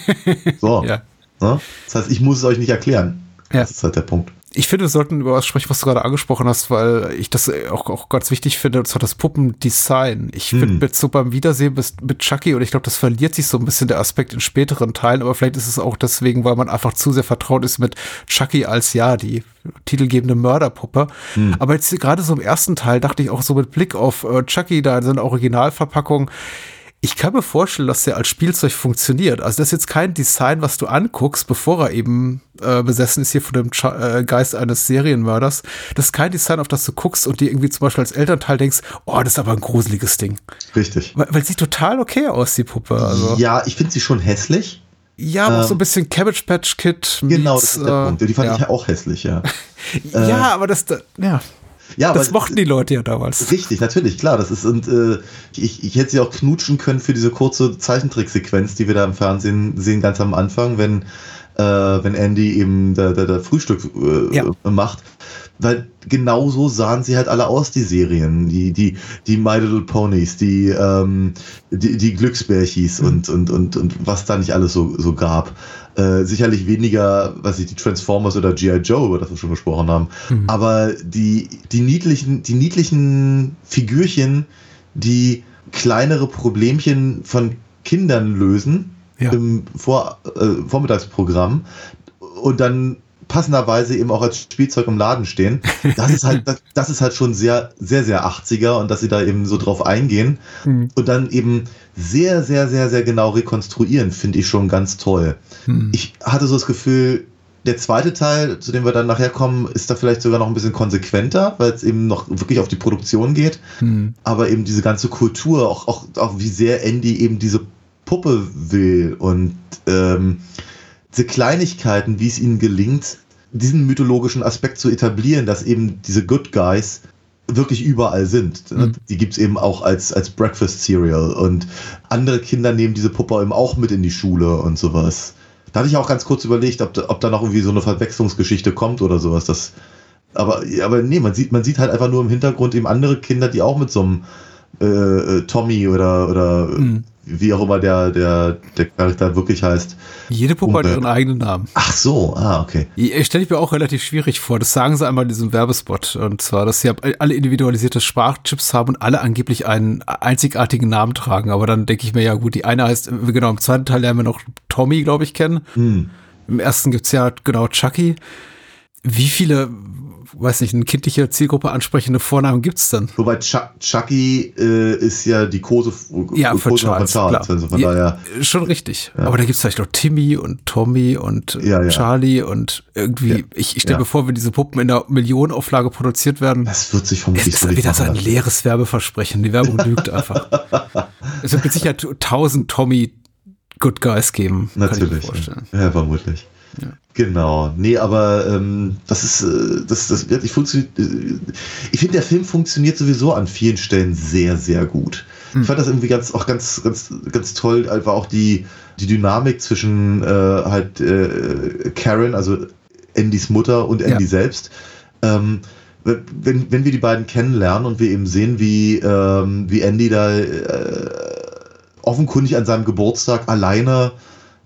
So. Ja. Ne? Das heißt, ich muss es euch nicht erklären. Ja. Das ist halt der Punkt. Ich finde, wir sollten über was sprechen, was du gerade angesprochen hast, weil ich das auch, auch ganz wichtig finde, und zwar das Puppendesign. Ich Hm. finde, mit so beim Wiedersehen mit, mit Chucky, und ich glaube, das verliert sich so ein bisschen der Aspekt in späteren Teilen, aber vielleicht ist es auch deswegen, weil man einfach zu sehr vertraut ist mit Chucky als ja, die titelgebende Mörderpuppe. Hm. Aber jetzt gerade so im ersten Teil dachte ich auch so mit Blick auf äh, Chucky da in seiner Originalverpackung, ich kann mir vorstellen, dass der als Spielzeug funktioniert. Also das ist jetzt kein Design, was du anguckst, bevor er eben äh, besessen ist hier von dem Cha- äh, Geist eines Serienmörders. Das ist kein Design, auf das du guckst und dir irgendwie zum Beispiel als Elternteil denkst, oh, das ist aber ein gruseliges Ding. Richtig. Weil, weil sieht total okay aus, die Puppe. Also, ja, Ja, ich finde sie schon hässlich. aber auch ähm, so ein bisschen Cabbage Patch Kid. Genau, meets, das ist der äh, Punkt. Die fand ja. ich ja auch hässlich, ja. ja, aber das, da- ja, Ja, das mochten die Leute ja damals. Richtig, natürlich, klar. Das ist und äh, ich, ich hätte sie auch knutschen können für diese kurze Zeichentricksequenz, die wir da im Fernsehen sehen, ganz am Anfang, wenn, äh, wenn Andy eben da, da, da Frühstück äh, Ja. macht. Weil genauso sahen sie halt alle aus, die Serien, die, die, die My Little Ponies, die, ähm, die, die Glücksbärchis und, und, und, und was da nicht alles so, so gab. Äh, sicherlich weniger, was ich, die Transformers oder G.I. Joe, über das wir schon gesprochen haben. Aber die, die niedlichen, die niedlichen Figürchen, die kleinere Problemchen von Kindern lösen Ja. im Vor, äh, Vormittagsprogramm und dann passenderweise eben auch als Spielzeug im Laden stehen. Das ist halt, das, das ist halt schon sehr, sehr, sehr 80er und dass sie da eben so drauf eingehen Hm. und dann eben sehr, sehr, sehr, sehr genau rekonstruieren, finde ich schon ganz toll. Hm. Ich hatte so das Gefühl, der zweite Teil, zu dem wir dann nachher kommen, ist da vielleicht sogar noch ein bisschen konsequenter, weil es eben noch wirklich auf die Produktion geht. Hm. Aber eben diese ganze Kultur, auch, auch, auch wie sehr Andy eben diese Puppe will und ähm, diese Kleinigkeiten, wie es ihnen gelingt, diesen mythologischen Aspekt zu etablieren, dass eben diese Good Guys wirklich überall sind. Mhm. Die gibt's eben auch als, als Breakfast Cereal und andere Kinder nehmen diese Puppe eben auch mit in die Schule und sowas. Da hatte ich auch ganz kurz überlegt, ob da, ob da noch irgendwie so eine Verwechslungsgeschichte kommt oder sowas. Das, aber, aber nee, man sieht, man sieht halt einfach nur im Hintergrund eben andere Kinder, die auch mit so einem äh, äh, Tommy oder, oder Mhm. wie auch immer der, der, der Charakter wirklich heißt. Jede Puppe hat Umwelt. ihren eigenen Namen. Ach so, ah, okay. Ich stelle ich mir auch relativ schwierig vor. Das sagen sie einmal in diesem Werbespot. Und zwar, dass sie alle individualisierte Sprachchips haben und alle angeblich einen einzigartigen Namen tragen. Aber dann denke ich mir, ja gut, die eine heißt, genau, im zweiten Teil lernen wir noch Tommy, glaube ich, kennen. Hm. Im ersten gibt's ja genau Chucky. Wie viele, weiß nicht, eine kindliche Zielgruppe ansprechende Vornamen gibt's denn? Wobei Chuck, Chucky äh, ist ja die Kose, Ja, Kose von Charles, klar. Also von Ja, daher, Schon richtig. Aber da gibt's vielleicht noch Timmy und Tommy und Ja, ja. Charlie und irgendwie, Ja. ich, ich stelle Ja. mir vor, wenn diese Puppen in der Millionenauflage produziert werden, das wird sich es vermutlich ist so wieder so ein lassen. leeres Werbeversprechen. Die Werbung lügt einfach. Es wird mit Sicherheit tausend Tommy Good Guys geben. Natürlich. Ja, vermutlich. Ja. Genau. Nee, aber ähm, das ist, äh, das, das wirklich funktioniert. Äh, ich finde, der Film funktioniert sowieso an vielen Stellen sehr, sehr gut. Hm. Ich fand das irgendwie ganz, auch ganz, ganz, ganz toll, einfach auch die, die Dynamik zwischen äh, halt äh, Karen, also Andys Mutter und Andy Ja. selbst. Ähm, wenn, wenn wir die beiden kennenlernen und wir eben sehen, wie, ähm, wie Andy da äh, offenkundig an seinem Geburtstag alleine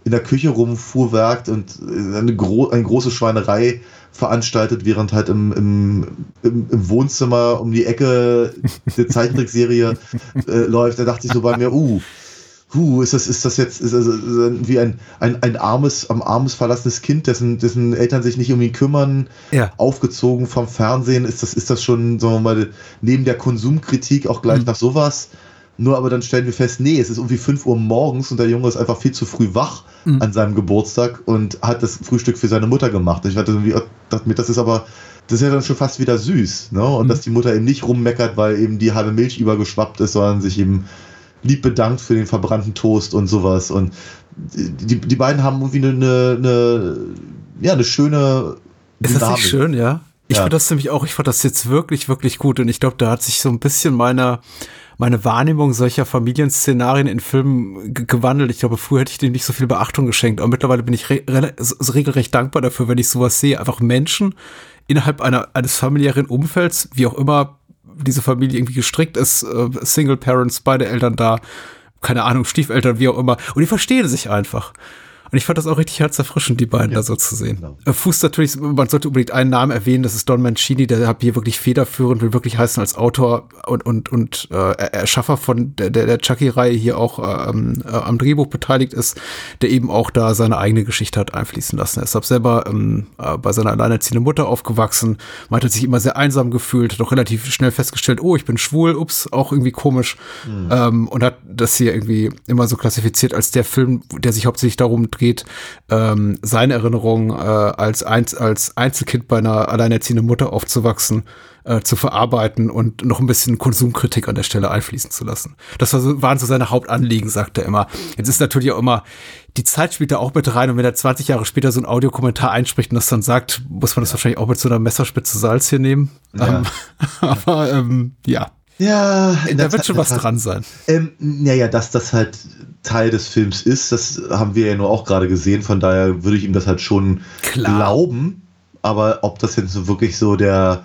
in der Küche rumfuhrwerkt und äh, eine, gro eine große Schweinerei veranstaltet, während halt im, im, im, im Wohnzimmer um die Ecke der Zeichentrickserie äh, läuft, da dachte ich so bei mir, uh, huh, ist das, ist das jetzt ist das wie ein, ein, ein armes, am armes verlassenes Kind, dessen, dessen Eltern sich nicht um ihn kümmern, Ja. aufgezogen vom Fernsehen, ist das, ist das schon, sagen wir mal, neben der Konsumkritik auch gleich Mhm. nach sowas. Nur aber dann stellen wir fest, nee, es ist irgendwie 5 Uhr morgens und der Junge ist einfach viel zu früh wach Mhm. an seinem Geburtstag und hat das Frühstück für seine Mutter gemacht. Ich hatte irgendwie, das ist aber, das ist ja dann schon fast wieder süß, ne? Und Mhm. dass die Mutter eben nicht rummeckert, weil eben die halbe Milch übergeschwappt ist, sondern sich eben lieb bedankt für den verbrannten Toast und sowas. Und die, die beiden haben irgendwie eine, eine, ja, eine schöne Ist das nicht schön, ja? Ich Ja. fand das nämlich auch, ich fand das jetzt wirklich, wirklich gut. Und ich glaube, da hat sich so ein bisschen meine, meine Wahrnehmung solcher Familienszenarien in Filmen ge- gewandelt. Ich glaube, früher hätte ich dem nicht so viel Beachtung geschenkt. Aber mittlerweile bin ich re so regelrecht dankbar dafür, wenn ich sowas sehe. Einfach Menschen innerhalb einer, eines familiären Umfelds, wie auch immer diese Familie irgendwie gestrickt ist, äh, Single Parents, beide Eltern da, keine Ahnung, Stiefeltern, wie auch immer. Und die verstehen sich einfach. Und ich fand das auch richtig herzerfrischend, die beiden da so zu sehen. genau. Äh, Fuß natürlich, man sollte unbedingt einen Namen erwähnen, das ist Don Mancini, der hat hier wirklich federführend, will wirklich heißen als Autor und, und, und äh, Erschaffer von der, der, Chucky-Reihe hier auch ähm, äh, am Drehbuch beteiligt ist, der eben auch da seine eigene Geschichte hat einfließen lassen. Er ist ab selber ähm, äh, bei seiner alleinerziehenden Mutter aufgewachsen, man hat sich immer sehr einsam gefühlt, hat auch relativ schnell festgestellt, oh, ich bin schwul, ups, auch irgendwie komisch. Ähm, und hat das hier irgendwie immer so klassifiziert als der Film, der sich hauptsächlich darum dreht, ähm, seine Erinnerungen äh, als, Einz als Einzelkind bei einer alleinerziehenden Mutter aufzuwachsen, äh, zu verarbeiten und noch ein bisschen Konsumkritik an der Stelle einfließen zu lassen. Das war so, waren so seine Hauptanliegen, sagt er immer. Jetzt ist natürlich auch immer, die Zeit spielt da auch mit rein und wenn er 20 Jahre später so ein Audiokommentar einspricht und das dann sagt, muss man das wahrscheinlich auch mit so einer Messerspitze Salz hier nehmen. Ja. Ähm, aber ähm, ja, Ja, in da wird schon was dran sein. Ähm, naja, dass das halt Teil des Films ist, das haben wir ja nur auch gerade gesehen, von daher würde ich ihm das halt schon Klar. glauben. Aber ob das jetzt so wirklich so der,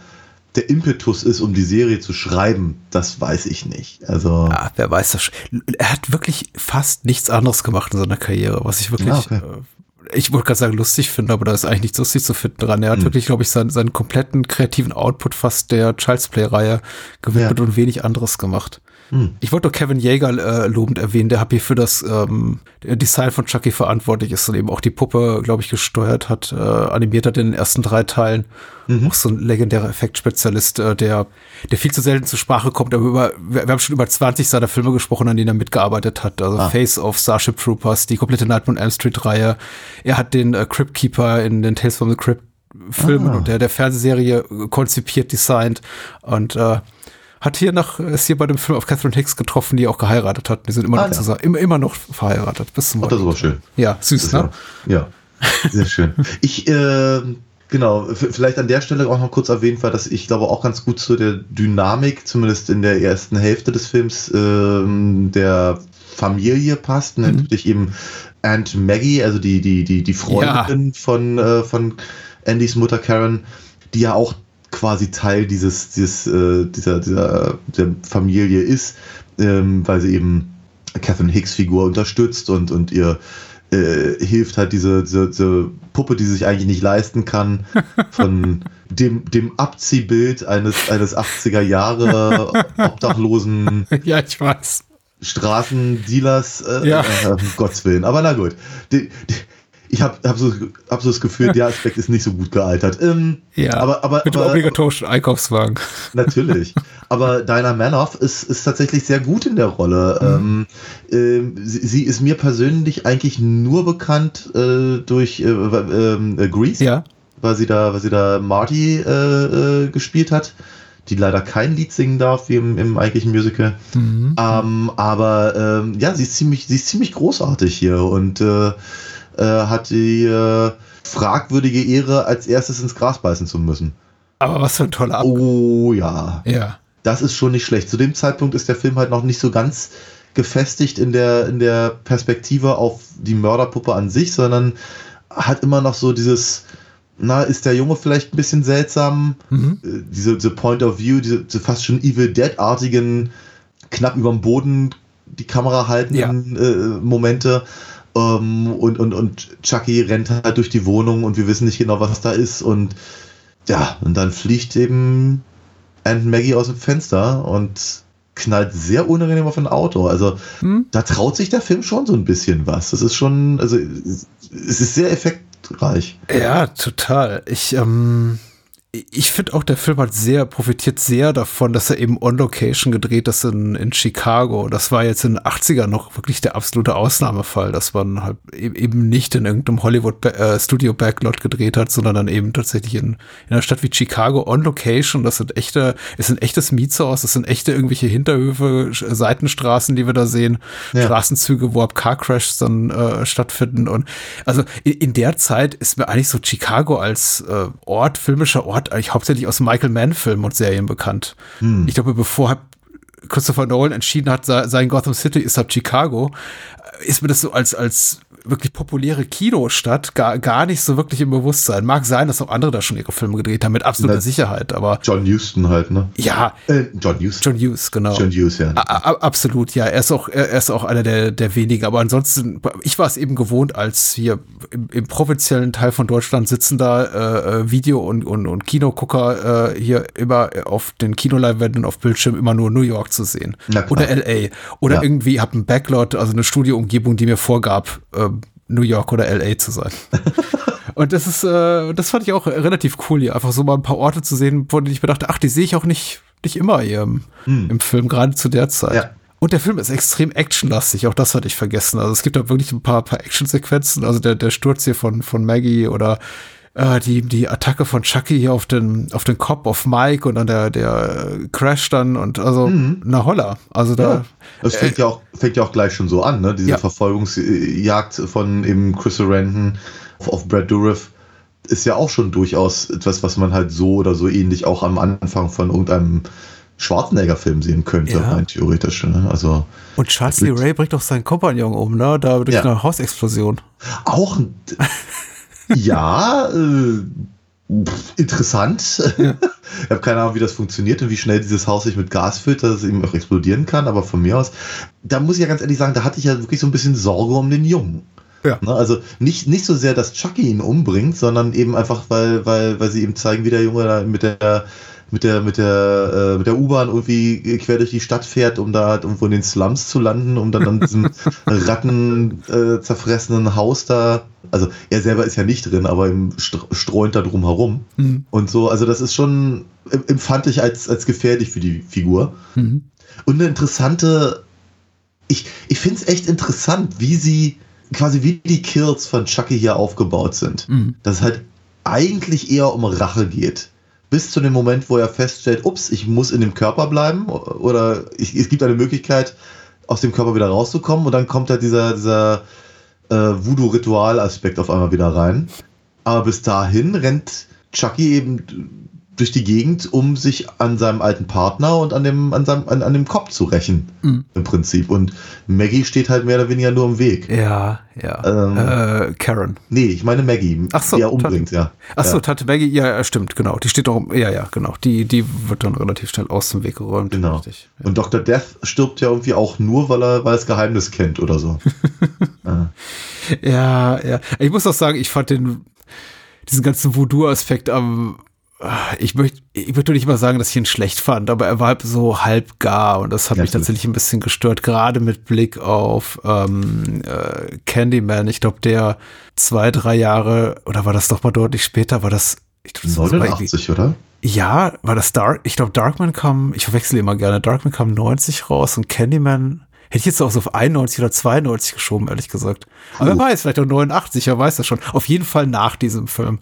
der Impetus ist, um die Serie zu schreiben, das weiß ich nicht. Also, Ja, wer weiß das. schon. Er hat wirklich fast nichts anderes gemacht in seiner Karriere, was ich wirklich, Ja, okay. Ich wollte gerade sagen, lustig finde, aber da ist eigentlich nichts lustig zu finden dran. Er hat wirklich, glaube ich, seinen, seinen kompletten kreativen Output fast der Child's Play-Reihe gewidmet Ja. und wenig anderes gemacht. Ich wollte noch Kevin Yeager äh, lobend erwähnen, der hat hier für das ähm, Design von Chucky verantwortlich ist und eben auch die Puppe, glaube ich, gesteuert hat, äh, animiert hat in den ersten drei Teilen. Auch so ein legendärer Effektspezialist, äh, der, der viel zu selten zur Sprache kommt, aber über, wir, wir haben schon über 20 seiner Filme gesprochen, an denen er mitgearbeitet hat. Also Face of Starship Troopers, die komplette Nightmare on Elm Street Reihe. Er hat den äh, Crypt Keeper in den Tales from the Crypt Filmen und der, der Fernsehserie konzipiert, designt und äh, hat hier nach, ist hier bei dem Film auf Catherine Hicks getroffen, die auch geheiratet hat. Die sind immer Ah, noch ja. zusammen, immer, immer noch verheiratet. Bis zum ach, das ist aber schön. Ja, süß, ne? ja, ja, sehr schön. Ich, äh, genau, vielleicht an der Stelle auch noch kurz erwähnt, weil das, ich glaube, auch ganz gut zu der Dynamik, zumindest in der ersten Hälfte des Films, ähm, der Familie passt. Mhm. Natürlich eben Aunt Maggie, also die, die, die, die Freundin von, äh, von Andys Mutter Karen, die ja auch quasi Teil dieses, dieses, äh, dieser, dieser der Familie ist, ähm, weil sie eben Catherine Hicks Figur unterstützt und, und ihr äh, hilft halt diese, diese, diese Puppe, die sie sich eigentlich nicht leisten kann, von dem, dem Abziehbild eines, eines 80er Jahre obdachlosen Ja, ich weiß. Straßendealers, äh, Ja. äh, um Gottes Willen. Aber na gut. Die, die, ich habe hab so, hab so das Gefühl, der Aspekt ist nicht so gut gealtert. Ähm, Ja, aber, aber, mit dem obligatorischen Einkaufswagen. natürlich. Aber Dinah Manoff ist, ist tatsächlich sehr gut in der Rolle. Ähm, ähm, sie, sie ist mir persönlich eigentlich nur bekannt äh, durch äh, ähm, äh, Grease, Ja. weil sie da, weil sie da Marty äh, äh, gespielt hat, die leider kein Lied singen darf wie im, im eigentlichen Musical. Mhm. Ähm, aber ähm, ja, sie ist ziemlich, sie ist ziemlich großartig hier und äh, hat die äh, fragwürdige Ehre, als erstes ins Gras beißen zu müssen. Aber was für ein toller Ab. Oh ja, Ja. das ist schon nicht schlecht. Zu dem Zeitpunkt ist der Film halt noch nicht so ganz gefestigt in der, in der Perspektive auf die Mörderpuppe an sich, sondern hat immer noch so dieses, na, ist der Junge vielleicht ein bisschen seltsam? Mhm. Äh, Diese, diese Point of View, diese, diese fast schon Evil Dead-artigen, knapp über dem Boden die Kamera haltenden äh, Momente. Ähm, und, und, und Chucky rennt halt durch die Wohnung und wir wissen nicht genau, was da ist. Und ja, und dann fliegt eben Aunt Maggie aus dem Fenster und knallt sehr unangenehm auf ein Auto. Also Hm? da traut sich der Film schon so ein bisschen was. Das ist schon, also es ist sehr effektreich. Ja, total. Ich, ähm, ich finde auch, der Film hat sehr, profitiert sehr davon, dass er eben on Location gedreht ist in, in Chicago. Das war jetzt in den 80ern noch wirklich der absolute Ausnahmefall, dass man halt e- eben nicht in irgendeinem Hollywood äh, Studio Backlot gedreht hat, sondern dann eben tatsächlich in, in einer Stadt wie Chicago on Location. Das sind echte, ist ein echtes Mietshaus, das sind echte irgendwelche Hinterhöfe, Seitenstraßen, die wir da sehen, Ja. Straßenzüge, wo ab Carcrashs dann äh, stattfinden. Und also in, in der Zeit ist mir eigentlich so Chicago als äh, Ort, filmischer Ort hat eigentlich hauptsächlich aus Michael Mann-Filmen und Serien bekannt. Hm. Ich glaube, bevor Christopher Nolan entschieden hat, sein Gotham City ist ab Chicago, ist mir das so als, als wirklich populäre Kinostadt gar, gar nicht so wirklich im Bewusstsein. Mag sein, dass auch andere da schon ihre Filme gedreht haben, mit absoluter Na, Sicherheit, aber. John Huston halt, ne? Ja. Äh, John Huston. John Hughes, genau. John Hughes, ja. A absolut, ja. Er ist auch, er ist auch einer der, der wenigen. Aber ansonsten, ich war es eben gewohnt, als hier im, im provinziellen Teil von Deutschland sitzender äh, Video- und, und, und Kinogucker äh, hier immer auf den Kinoleinwänden auf Bildschirm immer nur New York zu sehen. Oder LA. Oder Ja. irgendwie hab einen Backlot, also eine Studioumgebung, die mir vorgab, äh, New York oder LA zu sein. Und das ist, äh, das fand ich auch relativ cool, hier einfach so mal ein paar Orte zu sehen, von denen ich mir dachte, ach, die sehe ich auch nicht, nicht immer hier im, im Film, gerade zu der Zeit. Ja. Und der Film ist extrem actionlastig, auch das hatte ich vergessen. Also es gibt da wirklich ein paar, paar Actionsequenzen, also der, der Sturz hier von, von Maggie oder äh, die, die Attacke von Chucky hier auf den, auf den Kopf, auf Mike und dann der, der äh, Crash dann und also, na holla. Also da, Ja. Das fängt ja auch, fängt ja auch gleich schon so an, ne? Diese Ja. Verfolgungsjagd von eben Chris Sarandon auf, auf Brad Dourif ist ja auch schon durchaus etwas, was man halt so oder so ähnlich auch am Anfang von irgendeinem Schwarzenegger-Film sehen könnte, Ja. rein theoretisch. Ne? Also und Charles Lee Ray bringt doch seinen Kompagnon um, ne? Da durch Ja. eine Hausexplosion. auch ein, ja, äh, pff, interessant. Ich habe keine Ahnung, wie das funktioniert und wie schnell dieses Haus sich mit Gas füllt, dass es eben auch explodieren kann, aber von mir aus, da muss ich ja ganz ehrlich sagen, da hatte ich ja wirklich so ein bisschen Sorge um den Jungen. Ja. Ne, also nicht, nicht so sehr, dass Chucky ihn umbringt, sondern eben einfach, weil, weil, weil sie ihm zeigen, wie der Junge da mit der mit der mit der äh, mit der U-Bahn irgendwie quer durch die Stadt fährt, um da halt irgendwo in den Slums zu landen, um dann an diesem Ratten äh, zerfressenen Haus da, also er selber ist ja nicht drin, aber im str- streunt da drum herum Mhm. und so, also das ist schon em- empfand ich als als gefährlich für die Figur Mhm. und eine interessante ich, ich finde es echt interessant, wie sie quasi wie die Kills von Chucky hier aufgebaut sind. Mhm. Dass es halt eigentlich eher um Rache geht. Bis zu dem Moment, wo er feststellt, ups, ich muss in dem Körper bleiben oder ich, es gibt eine Möglichkeit, aus dem Körper wieder rauszukommen und dann kommt halt dieser, dieser äh, Voodoo-Ritual-Aspekt auf einmal wieder rein. Aber bis dahin rennt Chucky eben durch die Gegend, um sich an seinem alten Partner und an dem, an seinem, an, an dem Kopf zu rächen. Mhm. Im Prinzip. Und Maggie steht halt mehr oder weniger nur im Weg. Ja, ja. Ähm. äh, Karen. Nee, ich meine Maggie, Ach so, die er umbringt, ja. Ach so, ja. Tante Maggie, ja, stimmt, genau. Die steht doch, ja, ja, genau. Die, die wird dann relativ schnell aus dem Weg geräumt. Genau. Richtig. Ja. Und Dr. Death stirbt ja irgendwie auch nur, weil er, weil er das Geheimnis kennt oder so. ja. Ja, ja. Ich muss auch sagen, ich fand den, diesen ganzen Voodoo-Aspekt am, ich möchte, ich möchte nicht mal sagen, dass ich ihn schlecht fand, aber er war halt so halb gar und das hat Ja, mich tatsächlich ein bisschen gestört, gerade mit Blick auf ähm, äh, Candyman. Ich glaube, der zwei, drei Jahre, oder war das doch mal deutlich später, war das, ich glaub, das war sogar irgendwie- 89, oder? Ja, war das Dark? Ich glaube, Darkman kam, ich verwechsel immer gerne, Darkman kam 90 raus und Candyman hätte ich jetzt auch so auf 91 oder 92 geschoben, ehrlich gesagt. Aber wer weiß, vielleicht auch 89, wer weiß das schon. Auf jeden Fall nach diesem Film.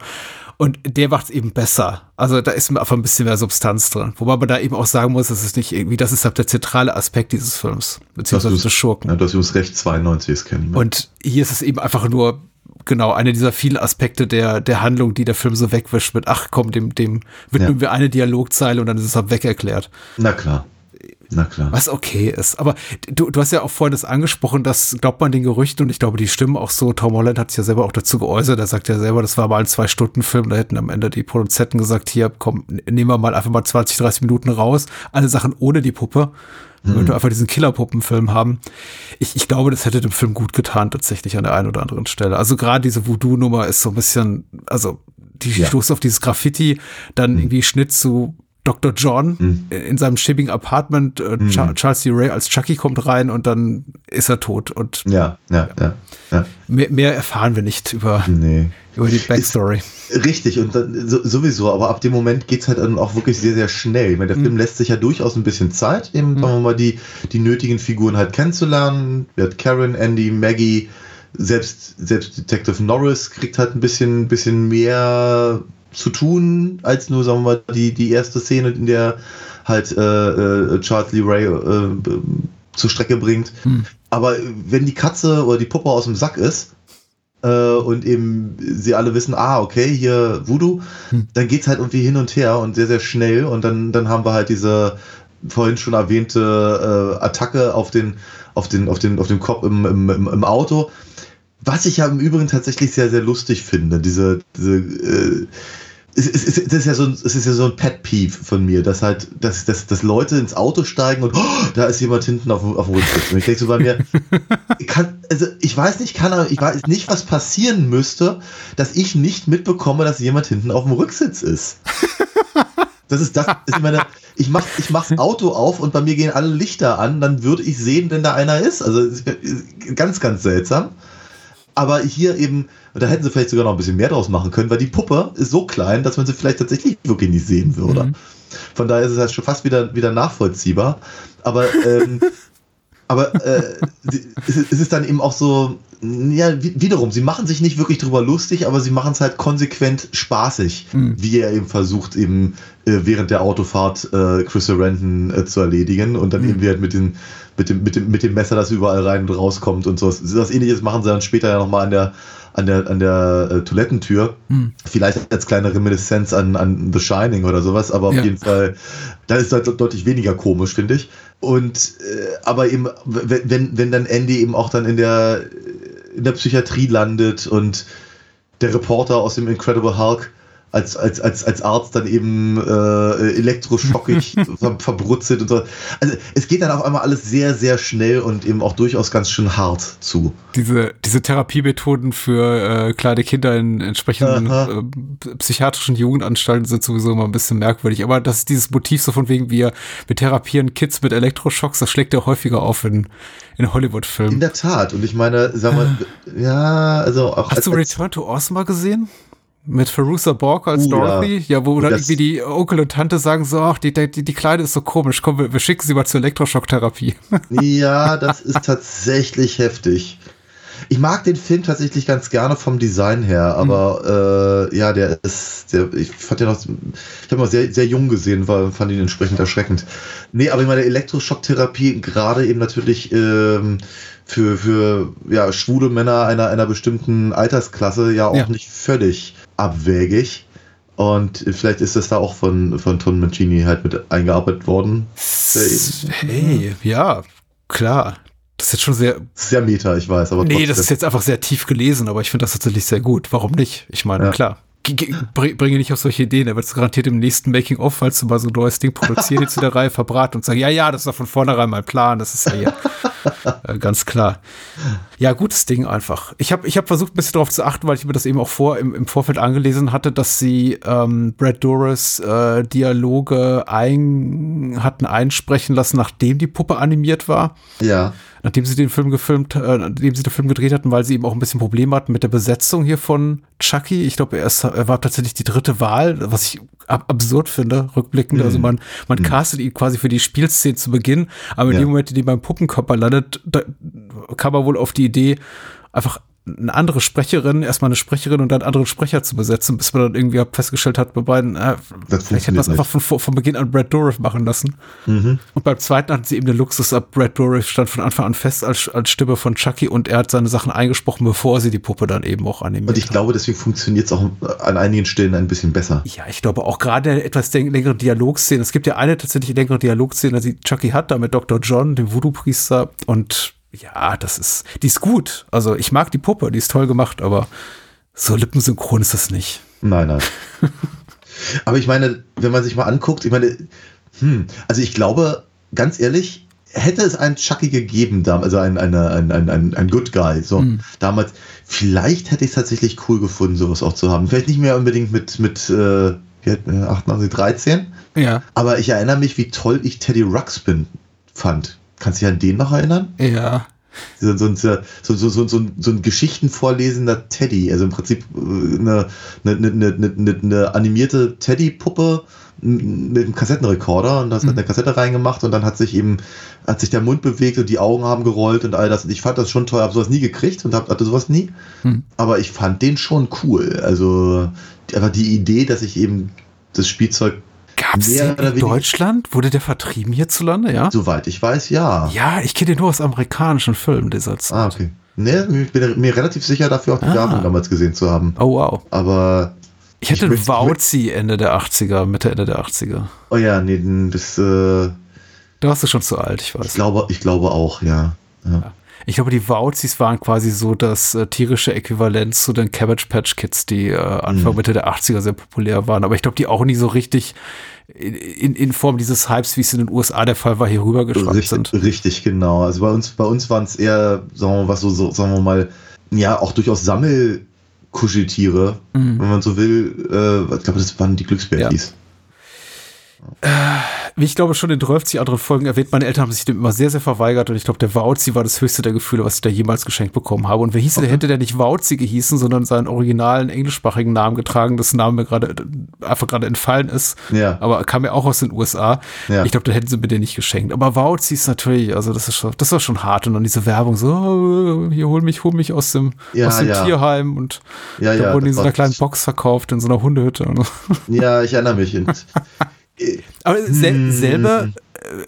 Und der macht es eben besser. Also da ist einfach ein bisschen mehr Substanz drin. Wobei man da eben auch sagen muss, das ist nicht irgendwie, das ist halt der zentrale Aspekt dieses Films. Beziehungsweise des Schurken. Ja, hast übrigens recht, 92 ist Candyman. Und hier ist es eben einfach nur, genau, eine dieser vielen Aspekte der, der Handlung, die der Film so wegwischt mit, ach komm, dem, dem widmen Ja. wir eine Dialogzeile und dann ist es halt weg erklärt. Na klar. Na klar. Was okay ist. Aber du, du hast ja auch vorhin das angesprochen, das glaubt man den Gerüchten und ich glaube, die stimmen auch so. Tom Holland hat sich ja selber auch dazu geäußert. Er sagt ja selber, das war mal ein Zwei-Stunden-Film. Da hätten am Ende die Produzenten gesagt, hier, komm, nehmen wir mal einfach mal 20, 30 Minuten raus. Alle Sachen ohne die Puppe. Damit wir einfach diesen Killer-Puppen-Film haben. Ich, ich glaube, das hätte dem Film gut getan, tatsächlich an der einen oder anderen Stelle. Also gerade diese Voodoo-Nummer ist so ein bisschen, also die Ja. stoßt auf dieses Graffiti, dann irgendwie Schnitt zu Dr. John in seinem schäbigen Apartment. Äh, Cha- Charles D. Ray als Chucky kommt rein und dann ist er tot. Und Ja, ja, ja, ja. mehr, mehr erfahren wir nicht über, Nee. über die Backstory. Richtig, und dann, so, sowieso, aber ab dem Moment geht's halt dann auch wirklich sehr, sehr schnell. Ich meine, der Film lässt sich ja durchaus ein bisschen Zeit, eben, sagen wir mal, die, die nötigen Figuren halt kennenzulernen. Wir hat Karen, Andy, Maggie, selbst, selbst Detective Norris kriegt halt ein bisschen, bisschen mehr zu tun, als nur, sagen wir mal, die, die erste Szene, in der halt äh, äh, Charles Lee Ray äh, zur Strecke bringt. Aber wenn die Katze oder die Puppe aus dem Sack ist, äh, und eben sie alle wissen, ah, okay, hier Voodoo, Hm. dann geht's halt irgendwie hin und her und sehr, sehr schnell und dann, dann haben wir halt diese vorhin schon erwähnte äh, Attacke auf den, auf den, auf den, auf den Kopf im, im, im, im Auto. Was ich ja im Übrigen tatsächlich sehr, sehr lustig finde, diese, diese äh, es, es, es, ist ja so ein, es ist ja so ein Pet Peeve von mir, dass halt, dass, dass, dass Leute ins Auto steigen und oh, da ist jemand hinten auf, dem- auf dem Rücksitz. Und ich denke so bei mir, kann, also ich weiß nicht, kann, ich weiß nicht, was passieren müsste, dass ich nicht mitbekomme, dass jemand hinten auf dem Rücksitz ist. Das ist das, ich meine, ich mach, ich mach das Auto auf und bei mir gehen alle Lichter an, dann würde ich sehen, wenn da einer ist. Also ist ganz, ganz seltsam. Aber hier eben, da hätten sie vielleicht sogar noch ein bisschen mehr draus machen können, weil die Puppe ist so klein, dass man sie vielleicht tatsächlich wirklich nicht sehen würde. Von daher ist es halt schon fast wieder, wieder nachvollziehbar. Aber, ähm, aber äh, es ist- dann eben auch so, ja, wi- wiederum, sie machen sich nicht wirklich drüber lustig, aber sie machen es halt konsequent spaßig, wie er eben versucht, eben äh, während der Autofahrt äh, Chris Sarandon äh, zu erledigen und dann eben halt mit, den, mit, dem, mit, dem, mit dem Messer, das überall rein und rauskommt und so. Das ähnliches machen sie dann später ja nochmal an der, an der, an der äh, Toilettentür. Vielleicht als kleine Reminiszenz an, an The Shining oder sowas, aber auf Ja. jeden Fall, da ist halt deutlich weniger komisch, finde ich. Und äh, aber eben, wenn, wenn, wenn dann Andy eben auch dann in der, in der Psychiatrie landet und der Reporter aus dem Incredible Hulk als, als, als, als Arzt dann eben äh, elektroschockig ver, verbrutzelt und so. Also es geht dann auf einmal alles sehr, sehr schnell und eben auch durchaus ganz schön hart zu. Diese, diese Therapiemethoden für äh, kleine Kinder in entsprechenden äh, psychiatrischen Jugendanstalten sind sowieso immer ein bisschen merkwürdig. Aber das ist dieses Motiv so von wegen, wir, wir therapieren Kids mit Elektroschocks, das schlägt ja häufiger auf in, in In Hollywood-Filmen. der Tat. Und ich meine, sagen wir, ja, also auch Hast du als- Return to Oz mal gesehen? Mit Feruza Balk als Uh, ja. Dorothy? Ja, wo dann irgendwie die Onkel und Tante sagen so, ach, die, die, die Kleine ist so komisch, komm, wir, wir schicken sie mal zur Elektroschocktherapie. Ja, das ist tatsächlich heftig. Ich mag den Film tatsächlich ganz gerne vom Design her, aber äh, ja, der ist, der, ich fand den noch, ich habe mal sehr, sehr jung gesehen, weil fand ihn entsprechend erschreckend. Nee, aber ich meine, Elektroschocktherapie gerade eben natürlich ähm, für, für ja, schwule Männer einer, einer bestimmten Altersklasse ja auch Ja. nicht völlig abwegig. Und vielleicht ist das da auch von, von Ton Mancini halt mit eingearbeitet worden. Hey, ja, klar. Das ist jetzt schon sehr, Sehr meta, ich weiß, aber Nee, trotzdem. das ist jetzt einfach sehr tief gelesen, aber ich finde das tatsächlich sehr gut. Warum nicht? Ich meine, Ja. klar. Bring- Bringe nicht auf solche Ideen. Er wird es garantiert im nächsten Making-of, falls du mal so ein neues Ding produziert, jetzt in der Reihe verbraten und sagen, ja, ja, das ist doch von vornherein mein Plan. Das ist ja hier ganz klar. Ja, gutes Ding einfach. Ich habe ich hab versucht, ein bisschen darauf zu achten, weil ich mir das eben auch vor im, im Vorfeld angelesen hatte, dass sie ähm, Brad Doris äh, Dialoge ein, hatten einsprechen lassen, nachdem die Puppe animiert war Ja. nachdem sie den Film gefilmt, äh, nachdem sie den Film gedreht hatten, weil sie eben auch ein bisschen Probleme hatten mit der Besetzung hier von Chucky. Ich glaube, er, ist, er war tatsächlich die dritte Wahl, was ich ab absurd finde, rückblickend. Also man, man castet ihn quasi für die Spielszene zu Beginn, aber in Ja. dem Moment, in dem beim Puppenkörper landet, da kam er wohl auf die Idee, einfach eine andere Sprecherin, erstmal eine Sprecherin und dann einen anderen Sprecher zu besetzen, bis man dann irgendwie festgestellt hat, bei beiden, äh, Das vielleicht hätte man es einfach von, von Beginn an Brad Dourif machen lassen. Und beim zweiten hatten sie eben den Luxus ab, Brad Dourif stand von Anfang an fest als, als Stimme von Chucky und er hat seine Sachen eingesprochen, bevor sie die Puppe dann eben auch animiert Und ich glaube, deswegen funktioniert es auch an einigen Stellen ein bisschen besser. Ja, ich glaube auch gerade in etwas längere Dialogszene. Es gibt ja eine tatsächlich längere Dialogszene, die Chucky hat, da mit Dr. John, dem Voodoo-Priester. Und ja, das ist, die ist gut. Also ich mag die Puppe, die ist toll gemacht, aber so lippensynchron ist das nicht. Nein, nein. Aber ich meine, wenn man sich mal anguckt, ich meine, hm, also ich glaube, ganz ehrlich, hätte es einen Chucky gegeben, also ein, eine, ein, ein, ein, ein Good Guy, so damals, vielleicht hätte ich es tatsächlich cool gefunden, sowas auch zu haben. Vielleicht nicht mehr unbedingt mit, mit äh, wie hat- äh, 98, 13, Ja. aber ich erinnere mich, wie toll ich Teddy Ruxpin fand. Kannst du dich an den noch erinnern? Ja. so, so, so, so, so, so, so, ein- geschichtenvorlesender Teddy. Also im Prinzip äh, eine, eine, eine, eine, eine, animierte Teddy-Puppe mit einem Kassettenrekorder und da hast du eine Kassette reingemacht und dann hat sich eben, hat sich der Mund bewegt und die Augen haben gerollt und all das. Und ich fand das schon toll, habe sowas nie gekriegt und hab, hatte sowas nie. Aber ich fand den schon cool. Also aber die Idee, dass ich eben das Spielzeug, Gab es Mehr in Deutschland? Wurde der vertrieben hierzulande, ja? soweit ich weiß, ja. Ja, ich kenne den nur aus amerikanischen Filmen, der Satz. Ah, okay. Ne, ich bin mir relativ sicher dafür auch die Ah. Werbung damals gesehen zu haben. Oh wow. Aber, Ich hätte Ich Wauzi Ende der 80er, Mitte, Ende der 80er. oh ja, nee, das, äh, Da warst du schon zu alt, ich ich weiß. glaube, ich glaube auch, ja. ja. Ich glaube, die Wauzis waren quasi so das äh, tierische Äquivalent zu den Cabbage Patch Kids, die äh, Anfang, Mhm. Mitte der 80er sehr populär waren. Aber ich glaube, die auch nie so richtig in, in, in Form dieses Hypes, wie es in den USA der Fall war, hier rübergeschwappt Richtig, sind. richtig, genau. Also bei uns, bei uns waren es eher, sagen wir mal, was so, so, sagen wir mal, ja, auch durchaus Sammelkuscheltiere, Mhm. wenn man so will. Äh, ich glaube, das waren die Glücksbärtis. Wie ich glaube, schon in 30 anderen Folgen erwähnt, meine Eltern haben sich dem immer sehr, sehr verweigert und ich glaube, der Wauzi war das höchste der Gefühle, was ich da jemals geschenkt bekommen habe. Und wer hieß der, hätte der nicht Wauzi gehießen, sondern seinen originalen englischsprachigen Namen getragen, dessen Name mir gerade äh, einfach gerade entfallen ist. Ja. Aber kam ja auch aus den USA. Ja. Ich glaube, da hätten sie mir den nicht geschenkt. Aber Wauzi ist natürlich, also das ist schon, das war schon hart. Und dann diese Werbung so, oh, hier hol mich, hol mich aus dem, Ja, aus dem ja. Tierheim und Ja, da wurden die in so einer kleinen Box verkauft, in so einer Hundehütte. Ja, ich erinnere mich. Aber sel Hm. selbe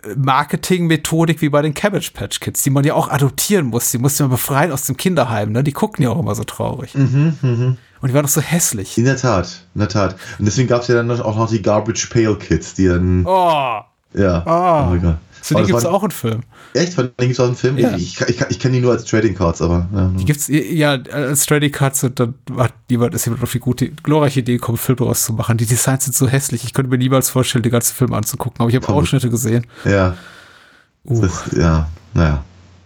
äh, Marketingmethodik wie bei den Cabbage Patch Kids, die man ja auch adoptieren muss. Die musste man befreien aus dem Kinderheim. Ne? Die gucken ja auch immer so traurig. Mhm, Und die waren doch so hässlich. in der Tat, in der Tat. Und deswegen gab es ja dann auch noch die Garbage Pail Kids, die dann, Oh, ja. Ah. mein Die das gibt's waren- auch einen Film. Echt? Von denen gibt es auch einen Film? Ja. Ich, ich, ich, kenne die nur als Trading Cards, aber. Ja. Die gibt's ja als Strady Cuts und dann hat jemand, ist jemand auf die gute, glorreiche Idee gekommen, Filme daraus zu machen. Die Designs sind so hässlich. Ich könnte mir niemals vorstellen, den ganzen Film anzugucken, aber ich habe. Ausschnitte gesehen. ja. Uh, Das, ja, naja.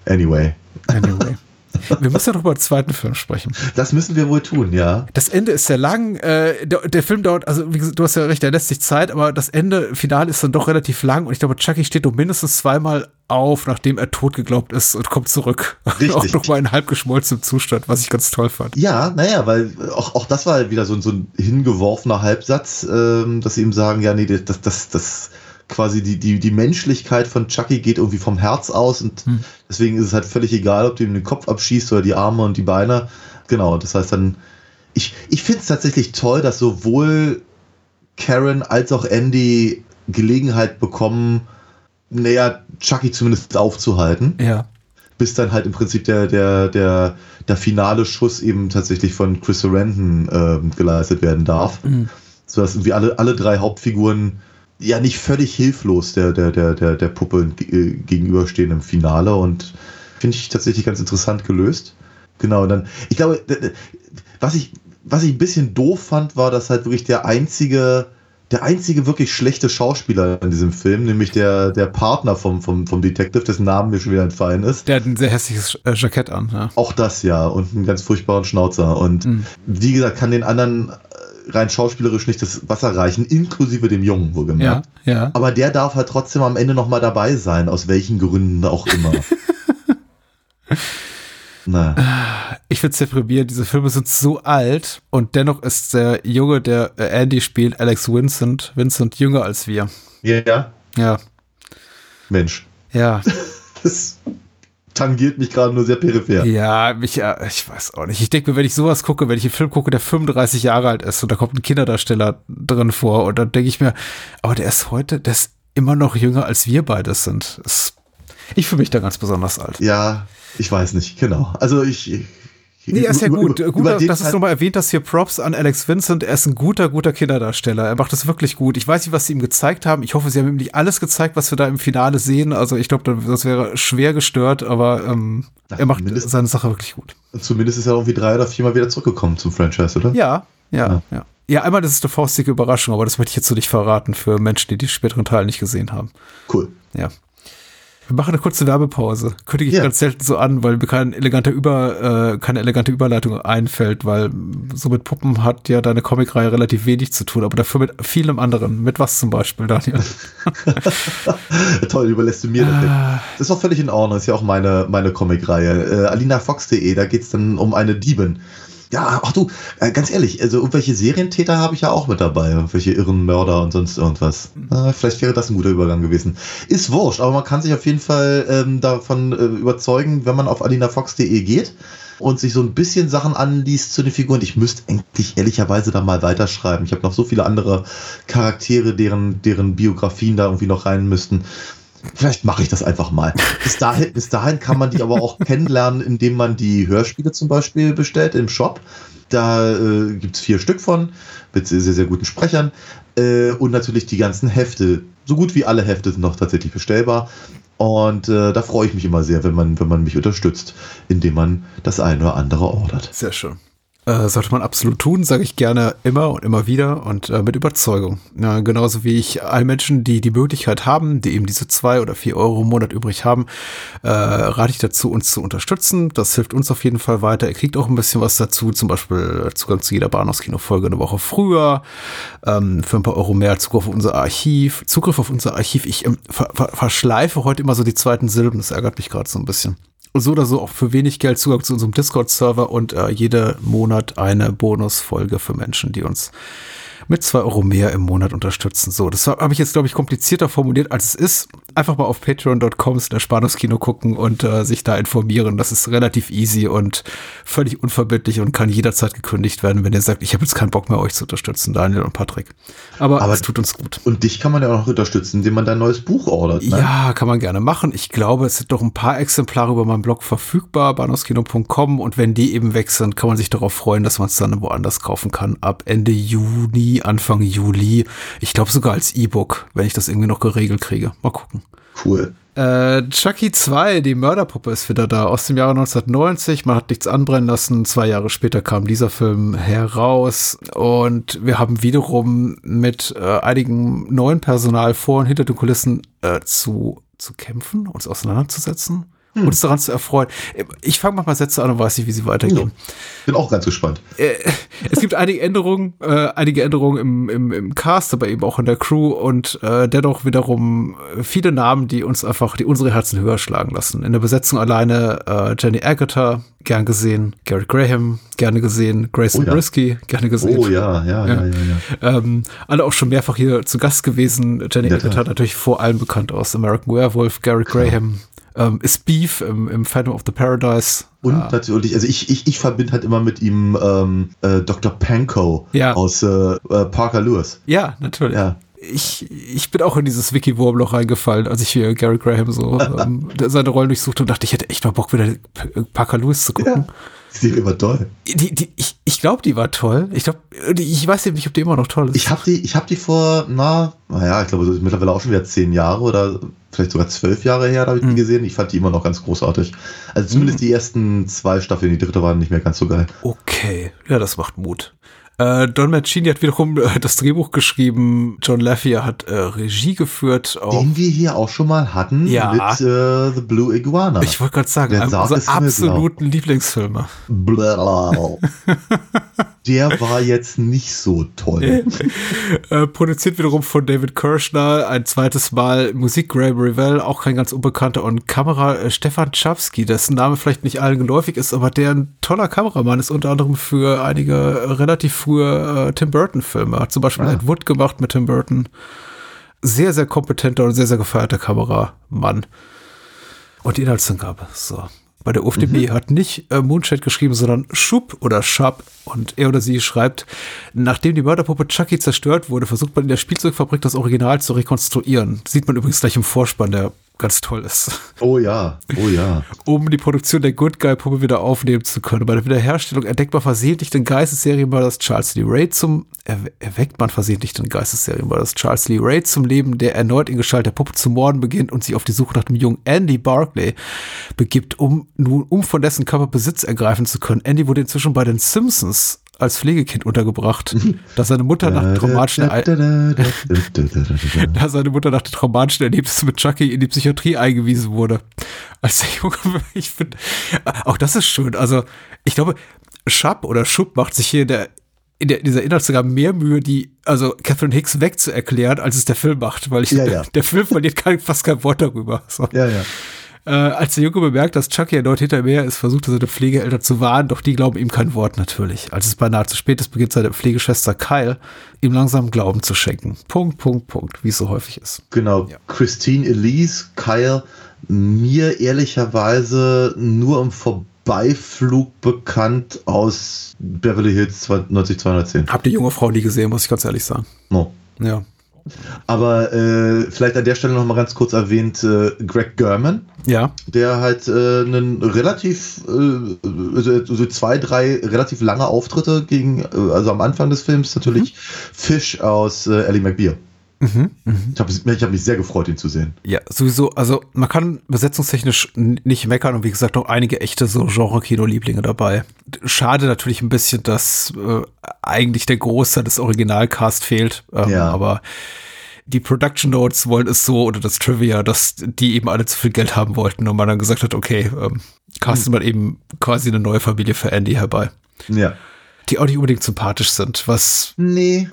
Anyway. anyway. Wir müssen ja noch über den zweiten Film sprechen. Das müssen wir wohl tun, ja. Das Ende ist sehr lang. Äh, der, der Film dauert, also wie gesagt, du hast ja recht, der lässt sich Zeit, aber das Ende, Finale ist dann doch relativ lang und ich glaube, Chucky steht doch mindestens zweimal auf, nachdem er tot geglaubt ist und kommt zurück. Richtig. auch noch mal in halb geschmolzenem Zustand, was ich ganz toll fand. Ja, naja, weil auch, auch das war wieder so, ein- so ein hingeworfener Halbsatz, ähm, dass sie ihm sagen, ja, nee, das, das, das quasi die, die, die Menschlichkeit von Chucky geht irgendwie vom Herz aus und Hm. deswegen ist es halt völlig egal, ob du ihm den Kopf abschießt oder die Arme und die Beine. Genau, das heißt dann, ich, ich finde es tatsächlich toll, dass sowohl Karen als auch Andy Gelegenheit bekommen, naja, Chucky zumindest aufzuhalten Ja. bis dann halt im Prinzip der, der, der, der finale Schuss eben tatsächlich von Chris Sarandon ähm, geleistet werden darf. Mhm. Sodass irgendwie alle, alle drei Hauptfiguren ja nicht völlig hilflos der, der, der, der, der Puppe äh, gegenüberstehen im Finale und finde ich tatsächlich ganz interessant gelöst. Genau, dann, ich glaube, was ich, was ich ein bisschen doof fand, war, dass halt wirklich der einzige, der einzige wirklich schlechte Schauspieler in diesem Film, nämlich der, der Partner vom, vom, vom Detective, dessen Namen mir schon wieder entfallen ist, Der hat ein sehr hässliches äh, Jackett an. Ja. auch das ja und einen ganz furchtbaren Schnauzer. Und Mhm. wie gesagt, kann den anderen rein schauspielerisch nicht das Wasser reichen, inklusive dem Jungen, Ja, wohlgemerkt. ja. Aber der darf halt trotzdem am Ende nochmal dabei sein, aus welchen Gründen auch immer. Na, Ich find's deprimierend. Diese Filme sind so alt und dennoch ist der Junge, der äh, Andy spielt, Alex Vincent, Vincent jünger als wir. ja, Ja, Mensch, ja. das tangiert mich gerade nur sehr peripher. Ja, mich, ich weiß auch nicht. Ich denke mir, wenn ich sowas gucke, wenn ich einen Film gucke, der 35 Jahre alt ist und da kommt ein Kinderdarsteller drin vor und dann denke ich mir, aber der ist heute, der ist immer noch jünger als wir beide sind. Das, ich fühle mich da ganz besonders alt. Ja, ich weiß nicht, genau. Also ich. Nee, er ist ja über- gut. über- gut über dass es nochmal erwähnt hast, hier Props an Alex Vincent. Er ist ein guter, guter Kinderdarsteller. Er macht das wirklich gut. Ich weiß nicht, was sie ihm gezeigt haben. Ich hoffe, sie haben ihm nicht alles gezeigt, was wir da im Finale sehen. Also ich glaube, das wäre schwer gestört, aber ähm, Na, er macht seine Sache wirklich gut. Zumindest ist er irgendwie drei oder viermal wieder zurückgekommen zum Franchise, oder? Ja, ja, Ja. ja. Ja, einmal, das ist eine faustige Überraschung, aber das möchte ich jetzt so nicht verraten für Menschen, die die späteren Teile nicht gesehen haben. Cool. Ja. Wir machen eine kurze Werbepause. Kündige ich Ja. ganz selten so an, weil mir kein eleganter Über, äh, keine elegante Überleitung einfällt, weil so mit Puppen hat ja deine Comicreihe relativ wenig zu tun, aber dafür mit vielem anderen. Mit was zum Beispiel, Daniel? Toll, überlässt du mir das. Ah. Das ist auch völlig in Ordnung. Das ist ja auch meine, meine Comicreihe. Äh, alinafox.de, da geht's dann um eine Diebin. Ja, ach du, äh, ganz ehrlich, also irgendwelche Serientäter habe ich ja auch mit dabei. Irgendwelche irren Mörder und sonst irgendwas. Äh, vielleicht wäre das ein guter Übergang gewesen. Ist wurscht, aber man kann sich auf jeden Fall ähm, davon äh, überzeugen, wenn man auf alinafox.de geht und sich so ein bisschen Sachen anliest zu den Figuren. Ich müsste eigentlich ehrlicherweise da mal weiterschreiben. Ich habe noch so viele andere Charaktere, deren, deren Biografien da irgendwie noch rein müssten. Vielleicht mache ich das einfach mal. Bis dahin, bis dahin kann man die aber auch kennenlernen, indem man die Hörspiele zum Beispiel bestellt im Shop. Da äh, gibt es vier Stück von mit sehr, sehr guten Sprechern. Äh, und natürlich die ganzen Hefte. So gut wie alle Hefte sind noch tatsächlich bestellbar. Und äh, da freue ich mich immer sehr, wenn man, wenn man mich unterstützt, indem man das eine oder andere ordert. Sehr schön. Äh, sollte man absolut tun, sage ich gerne immer und immer wieder und äh, mit Überzeugung. Ja, genauso wie ich allen Menschen, die die Möglichkeit haben, die eben diese zwei oder vier Euro im Monat übrig haben, äh, rate ich dazu, uns zu unterstützen. Das hilft uns auf jeden Fall weiter. Ihr kriegt auch ein bisschen was dazu, zum Beispiel Zugang zu jeder Bahnhofskino-Folge eine Woche früher, ähm, für ein paar Euro mehr Zugriff auf unser Archiv, Zugriff auf unser Archiv. Ich ähm, ver ver verschleife heute immer so die zweiten Silben, das ärgert mich gerade so ein bisschen so oder so auch für wenig Geld Zugang zu unserem Discord-Server und äh, jede Monat eine Bonusfolge für Menschen, die uns mit zwei Euro mehr im Monat unterstützen. So, das habe ich jetzt, glaube ich, komplizierter formuliert, als es ist. Einfach mal auf patreon.com slash Kino gucken und äh, sich da informieren. Das ist relativ easy und völlig unverbindlich und kann jederzeit gekündigt werden, wenn ihr sagt, ich habe jetzt keinen Bock mehr, euch zu unterstützen, Daniel und Patrick. Aber, Aber es tut uns gut. Und dich kann man ja auch noch unterstützen, indem man dein neues Buch ordert. Ne? Ja, kann man gerne machen. Ich glaube, es sind doch ein paar Exemplare über meinem Blog verfügbar, bahnhofskino.com und wenn die eben weg sind, kann man sich darauf freuen, dass man es dann woanders kaufen kann. Ab Ende Juni Anfang Juli. Ich glaube sogar als E-Book, wenn ich das irgendwie noch geregelt kriege. Mal gucken. Cool. Äh, Chucky 2, die Mörderpuppe ist wieder da, aus dem Jahre 1990. Man hat nichts anbrennen lassen. Zwei Jahre später kam dieser Film heraus und wir haben wiederum mit äh, einigen neuen Personal vor und hinter den Kulissen äh, zu, zu kämpfen, uns auseinanderzusetzen hm. uns daran zu erfreuen. Ich fange manchmal Sätze an und weiß nicht, wie sie weitergehen. Ja, bin auch ganz gespannt. Äh, es gibt einige Änderungen, äh, einige Änderungen im, im, im Cast, aber eben auch in der Crew und äh, dennoch wiederum viele Namen, die uns einfach, die unsere Herzen höher schlagen lassen. In der Besetzung alleine äh, Jenny Agutter, gern gesehen, Gary Graham, gerne gesehen, Grayson oh, ja. Risky, gerne gesehen. Oh ja, ja, ja, ja. ja, ja. Ähm, alle auch schon mehrfach hier zu Gast gewesen. Jenny Agutter natürlich vor allem bekannt aus American Werewolf, Gary Graham, ähm, ist Beef im, im Phantom of the Paradise. Und ja. natürlich, also ich, ich, ich verbinde halt immer mit ihm ähm, äh, Dr. Panko ja. aus äh, äh, Parker Lewis. Ja, natürlich. Ja. Ich, ich bin auch in dieses Wiki-Wurmloch reingefallen, als ich hier Gary Graham so ähm, seine Rollen durchsuchte und dachte, ich hätte echt mal Bock, wieder Parker Lewis zu gucken. Ja. Die war toll. Die, die, ich ich glaube, die war toll. Ich glaube, ich weiß eben nicht, ob die immer noch toll ist. Ich habe die, ich hab die vor, na, naja, ich glaube, so mittlerweile auch schon wieder zehn Jahre oder vielleicht sogar zwölf Jahre her, da habe ich die mhm. gesehen. Ich fand die immer noch ganz großartig. Also zumindest mhm. die ersten zwei Staffeln, die dritte waren nicht mehr ganz so geil. Okay, ja, das macht Mut. Äh, Don Mancini hat wiederum äh, das Drehbuch geschrieben. John Lafia hat äh, Regie geführt. Auch. Den wir hier auch schon mal hatten ja. mit äh, The Blue Iguana. Ich wollte gerade sagen, einer unserer absoluten Lieblingsfilme. Der war jetzt nicht so toll. äh, produziert wiederum von David Kirschner. Ein zweites Mal Musik Graham Revell, auch kein ganz unbekannter. Und Kamera äh, Stefan Czapski, dessen Name vielleicht nicht allen geläufig ist, aber der ein toller Kameramann ist, unter anderem für einige relativ frühe äh, Tim Burton-Filme. Hat zum Beispiel ah. Ed Wood gemacht mit Tim Burton. Sehr, sehr kompetenter und sehr, sehr gefeierter Kameramann. Und die Inhaltsangabe. So. Bei der UFDB mhm. hat nicht äh, Moonshade geschrieben, sondern Schub oder Schab. Und er oder sie schreibt, nachdem die Mörderpuppe Chucky zerstört wurde, versucht man in der Spielzeugfabrik das Original zu rekonstruieren. Sieht man übrigens gleich im Vorspann der ganz toll ist. Oh ja, oh ja. Um die Produktion der Good Guy Puppe wieder aufnehmen zu können. Bei der Wiederherstellung entdeckt man versehentlich den Geistesserienmörder Charles Lee Ray zum, erweckt man versehentlich den Geistesserienmörder Charles Lee Ray zum Leben, der erneut in Gestalt der Puppe zu morden beginnt und sich auf die Suche nach dem jungen Andy Barclay begibt, um nun, um von dessen Körper Besitz ergreifen zu können. Andy wurde inzwischen bei den Simpsons als Pflegekind untergebracht, da seine Mutter nach traumatischen da seine Mutter nach traumatischen Erlebnissen mit Chucky in die Psychiatrie eingewiesen wurde. Als der Junge, ich finde, auch das ist schön. Also, ich glaube, Schab oder Schub macht sich hier in der in, der, in dieser Inhaltsangabe mehr Mühe, die, also Catherine Hicks wegzuerklären, als es der Film macht, weil ich, ja, ja. der Film verliert kein, fast kein Wort darüber. So. Ja, ja. Äh, als der Junge bemerkt, dass Chucky erneut hinter mir ist, versucht er seine Pflegeeltern zu warnen, doch die glauben ihm kein Wort natürlich. Als es beinahe zu spät ist, beginnt seine Pflegeschwester Kyle, ihm langsam Glauben zu schenken. Punkt, Punkt, Punkt, wie es so häufig ist. Genau. Ja. Christine Elise, Kyle, mir ehrlicherweise nur im Vorbeiflug bekannt aus Beverly Hills 90210. Habt die junge Frau nie gesehen, muss ich ganz ehrlich sagen. No. Ja. Aber äh, vielleicht an der Stelle noch mal ganz kurz erwähnt, äh, Greg German, Ja. der halt äh, einen relativ, äh, also so zwei, drei relativ lange Auftritte gegen, äh, also am Anfang des Films natürlich Fish aus äh, Ellie McBeal. Ich habe ich hab mich sehr gefreut, ihn zu sehen. Ja, sowieso, also man kann besetzungstechnisch nicht meckern und wie gesagt auch einige echte so Genre-Kino-Lieblinge dabei. Schade natürlich ein bisschen, dass äh, eigentlich der Großteil des Originalcast fehlt, ähm, Ja. aber die Production Notes wollen es so oder das Trivia, dass die eben alle zu viel Geld haben wollten und man dann gesagt hat, okay, ähm, casten mal eben quasi eine neue Familie für Andy herbei. Ja. Die auch nicht unbedingt sympathisch sind, was Nee.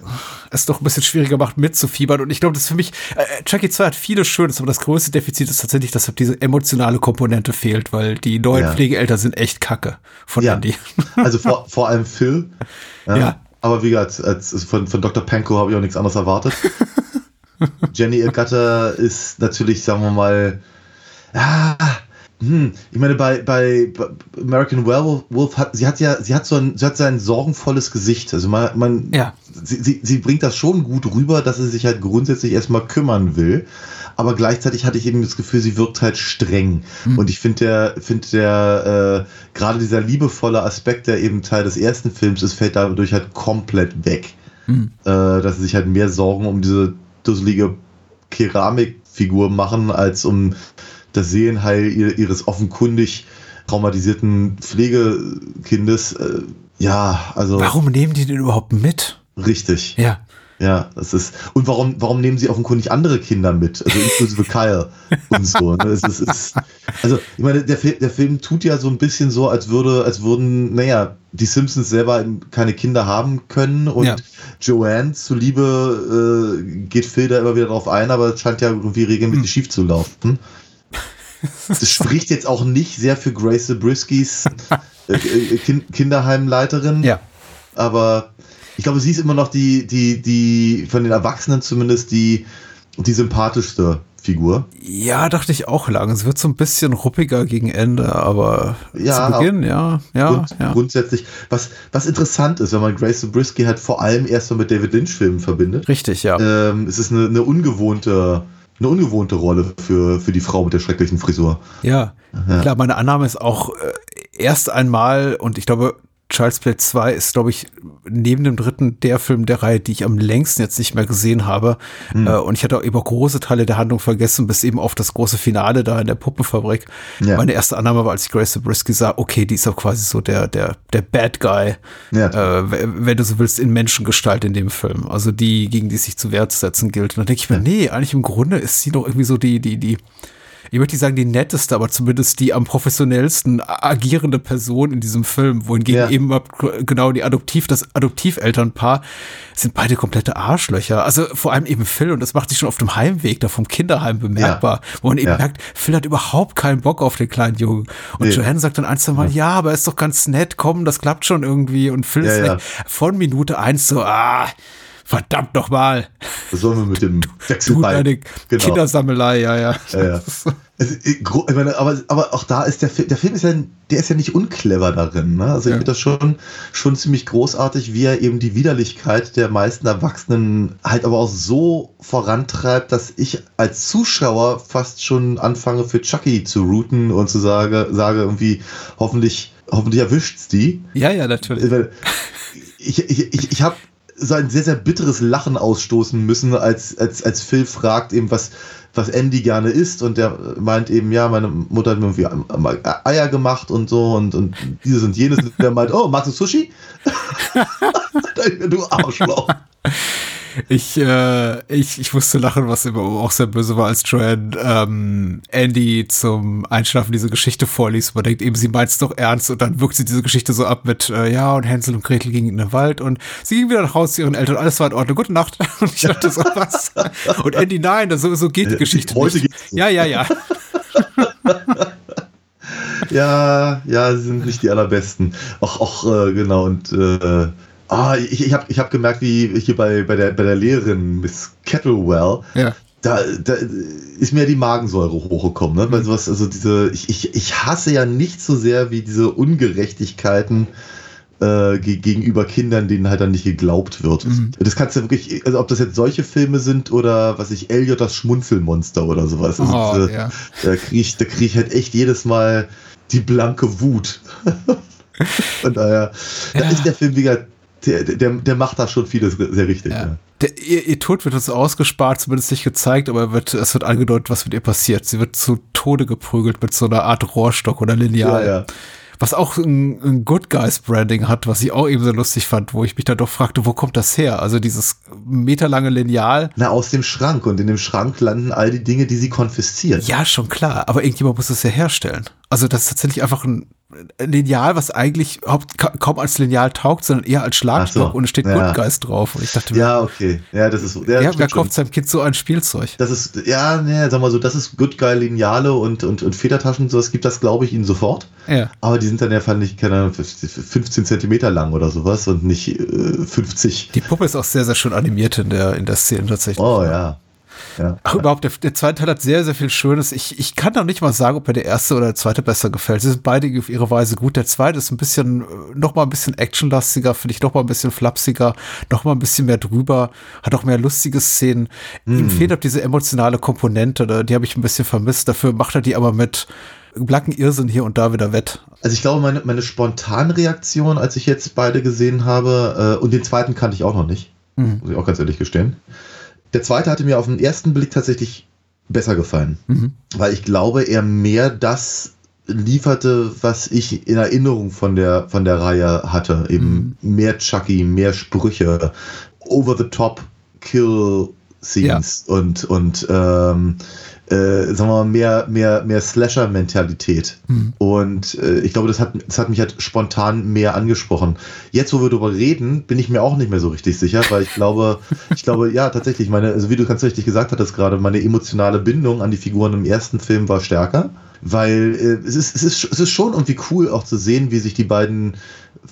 es doch ein bisschen schwieriger macht, mitzufiebern. Und ich glaube, das ist für mich, äh, Chucky 2 hat vieles Schönes, aber das größte Defizit ist tatsächlich, dass diese emotionale Komponente fehlt, weil die neuen Ja. Pflegeeltern sind echt kacke von Ja. Andy. Also vor, vor allem Phil. Ja. Aber wie gesagt, als, von, von Dr. Pankow habe ich auch nichts anderes erwartet. Jenny, ihr Gatter, ist natürlich, sagen wir mal, ah, hm, ich meine, bei, bei, American Werewolf hat sie hat ja, sie hat so ein, sie hat sein sorgenvolles Gesicht. Also man, man Ja. sie, sie, sie bringt das schon gut rüber, dass sie sich halt grundsätzlich erstmal kümmern will. Aber gleichzeitig hatte ich eben das Gefühl, sie wirkt halt streng. Und ich finde der, finde der, äh, gerade dieser liebevolle Aspekt, der eben Teil des ersten Films ist, fällt dadurch halt komplett weg. Äh, dass sie sich halt mehr Sorgen um diese dusselige Keramikfigur machen, als um das Seelenheil ihr- ihres offenkundig traumatisierten Pflegekindes. Äh, ja, also Warum nehmen die den überhaupt mit? richtig. Ja. Ja, das ist. Und warum, warum nehmen sie offenkundig andere Kinder mit? Also inklusive Kyle und so. Ne? Es ist, es ist, also, ich meine, der, der Film tut ja so ein bisschen so, als würde, als würden, naja, die Simpsons selber keine Kinder haben können und Ja. Joanne zuliebe äh, geht Phil da immer wieder drauf ein, aber es scheint ja irgendwie regelmäßig Hm. schief zu laufen. Das spricht jetzt auch nicht sehr für Grace Zabriskis äh, äh, kind, Kinderheimleiterin Ja. aber ich glaube, sie ist immer noch die, die, die, von den Erwachsenen zumindest die, die sympathischste Figur. Ja, dachte ich auch lang. Es wird so ein bisschen ruppiger gegen Ende, aber Ja, zu Beginn, ja, ja, Grund, ja. Grundsätzlich, was, was interessant ist, wenn man Grace Zabriskie halt vor allem erst mal mit David Lynch-Filmen verbindet, Richtig, ja. ähm, es ist eine, eine ungewohnte, eine ungewohnte Rolle für, für die Frau mit der schrecklichen Frisur. Ja, klar, meine Annahme ist auch äh, erst einmal, und ich glaube, Child's Play 2 ist, glaube ich, neben dem dritten der Film der Reihe, die ich am längsten jetzt nicht mehr gesehen habe. Äh, und ich hatte auch eben auch große Teile der Handlung vergessen, bis eben auf das große Finale da in der Puppenfabrik. Ja. Meine erste Annahme war, als ich Grace Zabriskie sah, okay, die ist auch quasi so der, der, der Bad Guy, Ja. äh, wenn du so willst, in Menschengestalt in dem Film. Also die, gegen die sich zu Wehr zu setzen gilt. Und dann denke ich mir, nee, eigentlich im Grunde ist sie doch irgendwie so die, die, die, ich möchte nicht sagen die netteste, aber zumindest die am professionellsten agierende Person in diesem Film, wohingegen Ja. eben genau die Adoptiv, das Adoptivelternpaar sind beide komplette Arschlöcher. Also vor allem eben Phil und das macht sich schon auf dem Heimweg da vom Kinderheim bemerkbar, wo man eben Ja. merkt, Phil hat überhaupt keinen Bock auf den kleinen Jungen. Und Nee. Joanne sagt dann ein, zwei Mal, ja, aber er ist doch ganz nett, komm, das klappt schon irgendwie. Und Phil Ja, ist ja. von Minute eins so, ah, verdammt noch mal. Was sollen wir mit dem Du Wechselball? deine Genau. Kindersammelei, ja, ja. Ja, ja. Ich meine, aber, aber auch da ist der Film, der Film ist ja, der ist ja nicht unclever darin. Ne? Also ich Ja. finde das schon, schon ziemlich großartig, wie er eben die Widerlichkeit der meisten Erwachsenen halt aber auch so vorantreibt, dass ich als Zuschauer fast schon anfange für Chucky zu routen und zu sage, sage irgendwie, hoffentlich, hoffentlich erwischt's die. Ja, ja, natürlich. Ich, ich, ich, ich habe so ein sehr, sehr bitteres Lachen ausstoßen müssen, als, als, als Phil fragt eben, was, was Andy gerne isst und der meint eben, ja, meine Mutter hat mir irgendwie mal Eier gemacht und so und, und dieses und jenes und der meint, oh, magst du Sushi? du Arschloch. Ich, äh, ich, ich musste lachen, was immer auch sehr böse war, als Joanne ähm, Andy zum Einschlafen diese Geschichte vorliest. Man denkt eben, sie meint es doch ernst und dann wirkt sie diese Geschichte so ab mit, äh, ja, und Hänsel und Gretel gingen in den Wald und sie ging wieder nach Hause zu ihren Eltern, alles war in Ordnung, gute Nacht. Und ich dachte so, was? Und Andy, nein, das, so, so geht die Geschichte Heute nicht. geht's so. Ja, ja, ja. Ja, ja, sie sind nicht die allerbesten. Auch, auch äh, genau, und äh, ah, ich, ich habe ich hab gemerkt, wie hier bei, bei, der, bei der Lehrerin Miss Kettlewell, Ja. da, da ist mir die Magensäure hochgekommen, ne? Weil sowas, also diese, ich, ich, ich hasse ja nicht so sehr wie diese Ungerechtigkeiten äh, ge gegenüber Kindern, denen halt dann nicht geglaubt wird. Mhm. Das kannst du wirklich, also ob das jetzt solche Filme sind oder was ich, Elliot das Schmunzelmonster oder sowas. Also, Oh, äh, ja. Da kriege ich, da krieg ich halt echt jedes Mal die blanke Wut. Von daher, da Ja. ist der Film wieder, der, der, der macht da schon vieles sehr richtig. Ja. Ja. Der, ihr, ihr Tod wird uns ausgespart, zumindest nicht gezeigt, aber wird, es wird angedeutet, was mit ihr passiert. Sie wird zu Tode geprügelt mit so einer Art Rohrstock oder Lineal. Ja. Was auch ein, ein Good Guys Branding hat, was ich auch eben so lustig fand, wo ich mich dann doch fragte, wo kommt das her? Also dieses meterlange Lineal. Na, aus dem Schrank. Und in dem Schrank landen all die Dinge, die sie konfisziert. Ja, schon klar, aber irgendjemand muss es ja herstellen. Also das ist tatsächlich einfach ein Lineal, was eigentlich kaum als Lineal taugt, sondern eher als Schlagstock so, und es steht ja. Good Guys drauf. Und ich dachte mir, Ja, okay. Ja, das ist ja, ja, wer kauft seinem Kind so ein Spielzeug? Das ist, ja, ne, sag mal so, das ist Good Guy Lineale und, und, und Federtaschen, sowas gibt das, glaube ich, ihnen sofort. Ja. Aber die sind dann ja, fand ich, keine Ahnung, 15 Zentimeter lang oder sowas und nicht äh, 50. Die Puppe ist auch sehr, sehr schön animiert in der, in der Szene tatsächlich. Oh ja. Ja. Ach, überhaupt, der, der zweite Teil hat sehr, sehr viel Schönes. Ich, ich kann noch nicht mal sagen, ob mir der erste oder der zweite besser gefällt. Sie sind beide auf ihre Weise gut. Der zweite ist ein bisschen, äh, noch mal ein bisschen actionlastiger, finde ich, noch mal ein bisschen flapsiger, noch mal ein bisschen mehr drüber, hat auch mehr lustige Szenen. Ihm fehlt auch diese emotionale Komponente, da- die habe ich ein bisschen vermisst. Dafür macht er die aber mit blanken Irrsinn hier und da wieder wett. Also ich glaube, meine, meine Spontanreaktion, als ich jetzt beide gesehen habe, äh, und den zweiten kannte ich auch noch nicht, Mhm. muss ich auch ganz ehrlich gestehen. Der zweite hatte mir auf den ersten Blick tatsächlich besser gefallen, Mhm. weil ich glaube, er mehr das lieferte, was ich in Erinnerung von der, von der Reihe hatte. Eben mehr Chucky, mehr Sprüche, over the top Kill Scenes und, und ähm, äh, sagen wir mal, mehr, mehr, mehr Slasher-Mentalität. Und äh, ich glaube, das hat, das hat mich halt spontan mehr angesprochen. Jetzt, wo wir darüber reden, bin ich mir auch nicht mehr so richtig sicher, weil ich glaube, ich glaube, ja, tatsächlich, meine, also wie du ganz richtig gesagt hattest gerade, meine emotionale Bindung an die Figuren im ersten Film war stärker. Weil äh, es, ist, es, ist, es ist schon irgendwie cool auch zu sehen, wie sich die beiden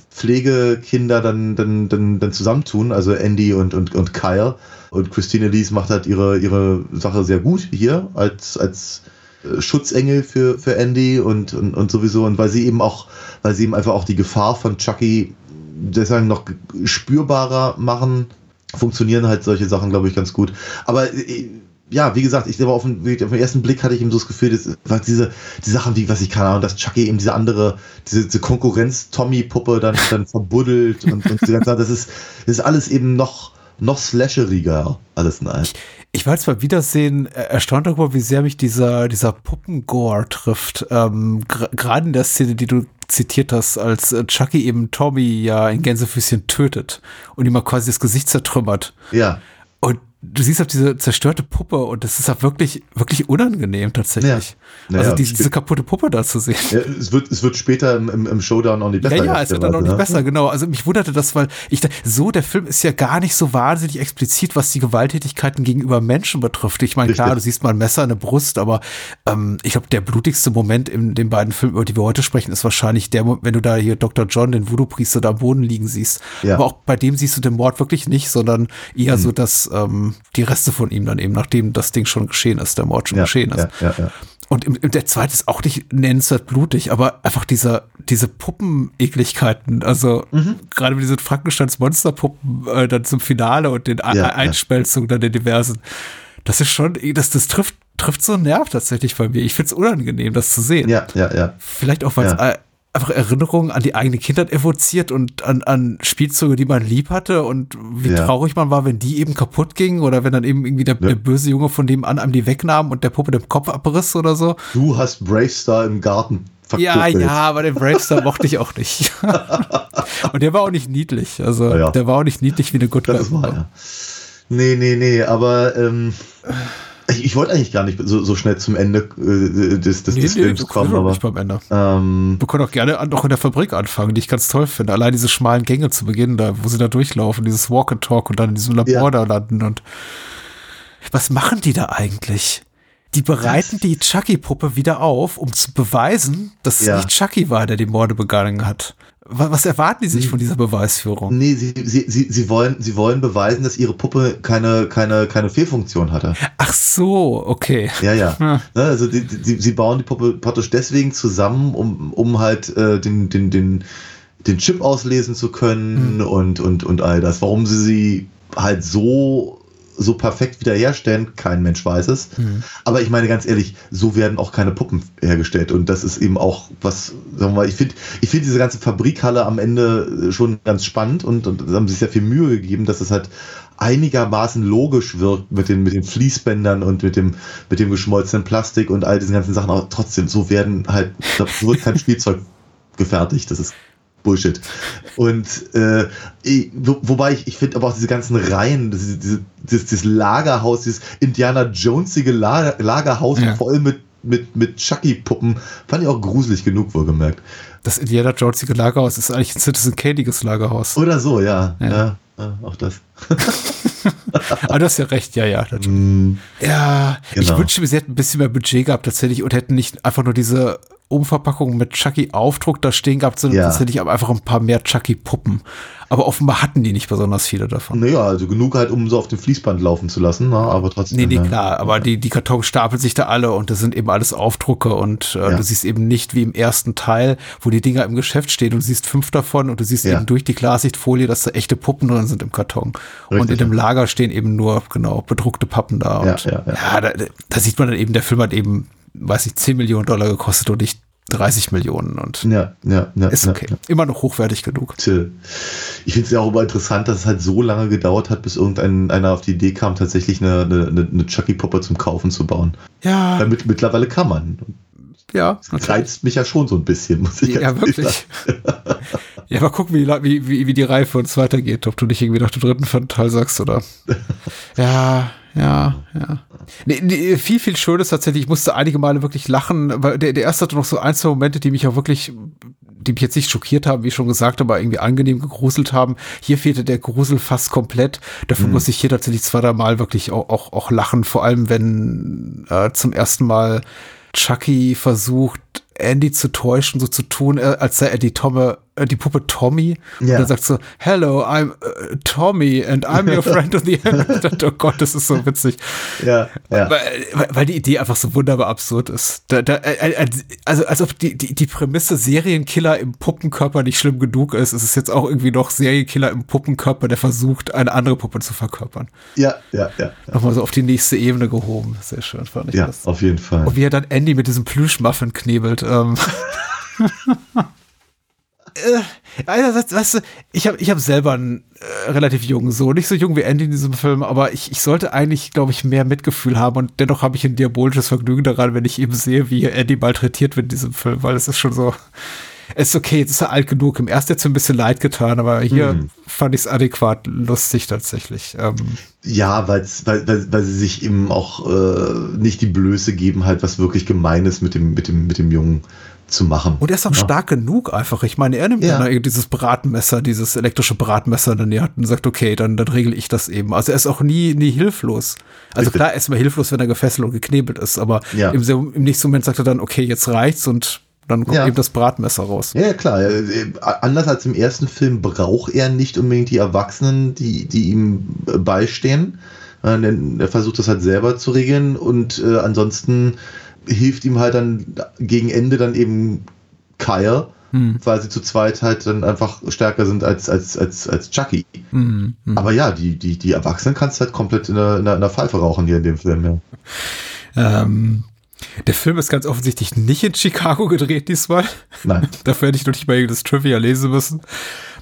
Pflegekinder dann, dann, dann, dann zusammentun, also Andy und, und, und Kyle. Und Christine Lees macht halt ihre, ihre Sache sehr gut hier als, als äh, Schutzengel für, für Andy und, und, und sowieso. Und weil sie eben auch, weil sie eben einfach auch die Gefahr von Chucky deshalb noch spürbarer machen, funktionieren halt solche Sachen, glaube ich, ganz gut. Aber äh, ja, wie gesagt, ich glaube, auf den, auf den ersten Blick hatte ich eben so das Gefühl, das war diese, die Sachen wie, was ich keine Ahnung, dass Chucky eben diese andere, diese, diese Konkurrenz-Tommy-Puppe dann, dann verbuddelt und, und die ganze das ist, das ist alles eben noch, noch slasheriger, alles in allem. Ich war jetzt beim Wiedersehen äh, erstaunt darüber, wie sehr mich dieser, dieser Puppengore trifft. Ähm, Gerade in der Szene, die du zitiert hast, als äh, Chucky eben Tommy ja in Gänsefüßchen tötet und ihm mal quasi das Gesicht zertrümmert. Ja, Und du siehst halt diese zerstörte Puppe und das ist halt wirklich, wirklich unangenehm tatsächlich. Ja. Also Naja, diese, diese kaputte Puppe da zu sehen. ja es, wird, es wird später im, im, im Showdown auch nicht besser. Ja, ja, es wird dann noch nicht ehrlicherweise, besser, genau. Also mich wunderte das, weil ich so, der Film ist ja gar nicht so wahnsinnig explizit, was die Gewalttätigkeiten gegenüber Menschen betrifft. Ich meine, klar, du siehst mal ein Messer in der Brust, aber ähm, ich glaube, der blutigste Moment in den beiden Filmen, über die wir heute sprechen, ist wahrscheinlich der, wenn du da hier Dr. John, den Voodoo-Priester, da am Boden liegen siehst. Ja. Aber auch bei dem siehst du den Mord wirklich nicht, sondern eher so, dass ähm, die Reste von ihm dann eben, nachdem das Ding schon geschehen ist, der Mord schon Ja, geschehen ist. ja, ja. Und im, im, der zweite ist auch nicht nennenswert blutig, aber einfach dieser, diese Puppenekligkeiten, also Mhm. gerade mit diesen Frankensteins Monsterpuppen äh, dann zum Finale und den. Einspelzungen dann den diversen. Das ist schon, das, das trifft, trifft so einen Nerv tatsächlich bei mir. Ich find's unangenehm, das zu sehen. Ja, ja, ja. Vielleicht auch, weil es einfach Erinnerungen an die eigene Kindheit evoziert und an, an Spielzeuge, die man lieb hatte und wie Ja. traurig man war, wenn die eben kaputt gingen oder wenn dann eben irgendwie der, Ja. der böse Junge von dem an einem die wegnahm und der Puppe den Kopf abriss oder so. Du hast Bravestar im Garten Ja, ja, aber den Bravestar mochte ich auch nicht. und der war auch nicht niedlich. Also Ja, ja. der war auch nicht niedlich wie eine Good ja. Nee, nee, nee, aber ähm, ich, ich wollte eigentlich gar nicht so, so schnell zum Ende äh, des, des, Nee, des nee, Films kommen, aber nicht beim Ende. ähm, Wir können auch gerne an- noch in der Fabrik anfangen, die ich ganz toll finde. Allein diese schmalen Gänge zu Beginn, da, wo sie da durchlaufen, dieses Walk and Talk und dann in diesem Labor Ja. da landen und was machen die da eigentlich? Die bereiten die Chucky-Puppe wieder auf, um zu beweisen, dass es Ja. nicht Chucky war, der die Morde begangen hat. Was, erwarten die sich von dieser Beweisführung? nee, sie, sie, sie, sie, wollen, sie wollen beweisen, dass ihre Puppe keine, keine, keine Fehlfunktion hatte. Ach so, okay. Ja, ja. Hm. Ne, also die, die, sie bauen die Puppe praktisch deswegen zusammen, um, um halt äh, den, den, den, den Chip auslesen zu können Mhm. und, und, und all das. Warum sie sie halt so, so perfekt wiederherstellen, kein Mensch weiß es. Mhm. Aber ich meine ganz ehrlich, so werden auch keine Puppen hergestellt. Und das ist eben auch was, sagen wir mal, ich finde ich finde diese ganze Fabrikhalle am Ende schon ganz spannend und, und haben sich sehr viel Mühe gegeben, dass es halt einigermaßen logisch wirkt mit den, mit den Fließbändern und mit dem, mit dem geschmolzenen Plastik und all diesen ganzen Sachen. Aber trotzdem, so werden halt, da wird kein Spielzeug gefertigt. Das ist Bullshit. Und äh, ich- wo, wobei ich, ich finde aber auch diese ganzen Reihen, diese, diese, dieses, dieses Lagerhaus, dieses Indiana Jonesige Lager, Lagerhaus Ja. voll mit, mit, mit Chucky-Puppen, fand ich auch gruselig genug, wohlgemerkt. Das Indiana Jonesige Lagerhaus ist eigentlich ein Citizen Kaniges Lagerhaus. Oder so, ja. Ja. ja. ja auch das. Aber du hast ja recht, ja, ja. Mm, Ja, ich Genau. wünschte, sie hätten ein bisschen mehr Budget gehabt tatsächlich und hätten nicht einfach nur diese Umverpackung mit Chucky-Aufdruck da stehen gehabt, sondern Ja. tatsächlich einfach ein paar mehr Chucky-Puppen. Aber offenbar hatten die nicht besonders viele davon. naja, also genug halt, um so auf dem Fließband laufen zu lassen, na, aber trotzdem. Nee, nee, ja. klar, aber die, die Kartons stapeln sich da alle und das sind eben alles Aufdrucke und äh, Ja. du siehst eben nicht wie im ersten Teil, wo die Dinger im Geschäft stehen und du siehst fünf davon und du siehst Ja. eben durch die Klarsichtfolie, dass da echte Puppen drin sind im Karton. und Richtig, in dem. Lager stehen eben nur, genau, bedruckte Pappen da. Ja, und ja, ja. da, da sieht man dann eben, der Film hat eben, weiß ich, 10 Millionen Dollar gekostet und nicht 30 Millionen und Ja, ja, ja. ist ja, okay. ja. Immer noch hochwertig genug. Ich finde es ja auch immer interessant, dass es halt so lange gedauert hat, bis irgendein einer auf die Idee kam, tatsächlich eine, eine, eine- Chucky-Puppe zum Kaufen zu bauen. Ja, Damit mittlerweile kann man. ja. Das reizt mich ja schon so ein bisschen, muss ich Ja, ganz ehrlich wirklich. ja, mal gucken, wie, die La- wie, wie, wie die Reihe für uns weitergeht. Ob du nicht irgendwie nach dem dritten Teil sagst oder. Ja, ja, ja. Nee, nee, viel, viel Schönes tatsächlich. Ich musste einige Male wirklich lachen, weil der, der erste hatte noch so ein, zwei Momente, die mich auch wirklich, die mich jetzt nicht schockiert haben, wie ich schon gesagt aber irgendwie angenehm gegruselt haben. Hier fehlte der Grusel fast komplett. Dafür muss ich hier tatsächlich zwei, drei Mal wirklich auch, auch, auch lachen. Vor allem, wenn äh, zum ersten Mal Chucky versucht, Andy zu täuschen, so zu tun, äh, als sei er die Tomme, die Puppe Tommy. Und Ja. er sagt so, Hello, I'm äh, Tommy and I'm your friend of the end. oh Gott, das ist so witzig. Ja, ja. Weil, weil- die Idee einfach so wunderbar absurd ist. Da, da, äh, äh, also als ob die, die, die Prämisse Serienkiller im Puppenkörper nicht schlimm genug ist, ist es jetzt auch irgendwie noch Serienkiller im Puppenkörper, der versucht, eine andere Puppe zu verkörpern. Ja, ja, ja. Nochmal so auf die nächste Ebene gehoben. Sehr schön, fand ich Ja, das. auf jeden Fall. Und wie er dann Andy mit diesem Plüschmuffin knebelt. Ähm. Äh, Einerseits, weißt du, ich habe ich hab selber einen äh, relativ jungen Sohn, nicht so jung wie Andy in diesem Film, aber ich, ich sollte eigentlich, glaube ich, mehr Mitgefühl haben und dennoch habe ich ein diabolisches Vergnügen daran, wenn ich eben sehe, wie Andy malträtiert wird in diesem Film, weil es ist schon so, es ist okay, jetzt ist er alt genug. Im ersten es ein bisschen leid getan, aber hier Mhm. fand ich es adäquat lustig tatsächlich. Ähm, Ja, weil's, weil, weil, weil sie sich eben auch äh, nicht die Blöße geben, halt was wirklich Gemeines mit dem, mit dem, mit dem Jungen zu machen. Und er ist auch Ja. stark genug einfach. Ich meine, er nimmt Ja. dann dieses Bratmesser, dieses elektrische Bratmesser dann hat und sagt, okay, dann, dann regel ich das eben. Also er ist auch nie, nie hilflos. Also Richtig. klar, er ist immer hilflos, wenn er gefesselt und geknebelt ist, aber Ja. im, im nächsten Moment sagt er dann, okay, jetzt reicht's und dann kommt eben das Bratmesser raus. Ja, klar. Äh, Anders als im ersten Film braucht er nicht unbedingt die Erwachsenen, die, die ihm äh, beistehen. Äh, Er versucht das halt selber zu regeln und äh, ansonsten hilft ihm halt dann gegen Ende dann eben Kyle, Hm. weil sie zu zweit halt dann einfach stärker sind als, als, als, als Chucky. Hm, hm. Aber ja, die, die, die Erwachsenen kannst du halt komplett in der, in der, in der Pfeife rauchen hier in dem Film, ja. Ähm, der Film ist ganz offensichtlich nicht in Chicago gedreht diesmal. Nein. Dafür hätte ich noch nicht mal das Trivia lesen müssen.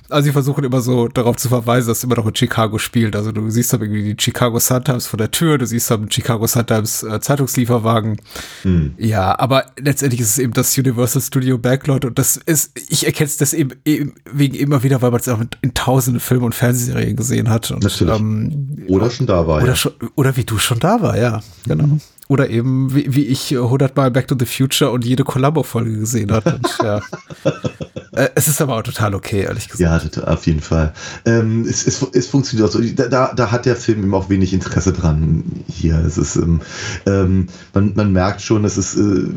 Also sie versuchen immer so darauf zu verweisen, dass es immer noch in Chicago spielt. Also du siehst dann irgendwie die Chicago Sun-Times vor der Tür, du siehst dann Chicago Sun-Times äh, Zeitungslieferwagen. Hm. Ja, aber letztendlich ist es eben das Universal Studio Backlot und das ist, ich erkenne es das eben, eben wegen immer wieder, weil man es auch in, in tausenden Filmen und Fernsehserien gesehen hat. Und, Natürlich. Ähm, Oder schon da war, oder, ja. schon, oder wie du schon da war, ja, genau. Oder eben, wie, wie ich 100 Mal Back to the Future und jede Columbo-Folge gesehen hat. Und, ja. äh, es ist aber auch total okay, ehrlich gesagt. Ja, auf jeden Fall. Ähm, es, es, es funktioniert auch so. Da, da, da hat der Film eben auch wenig Interesse dran hier. Es ist, ähm, ähm, man, man merkt schon, es ist, äh,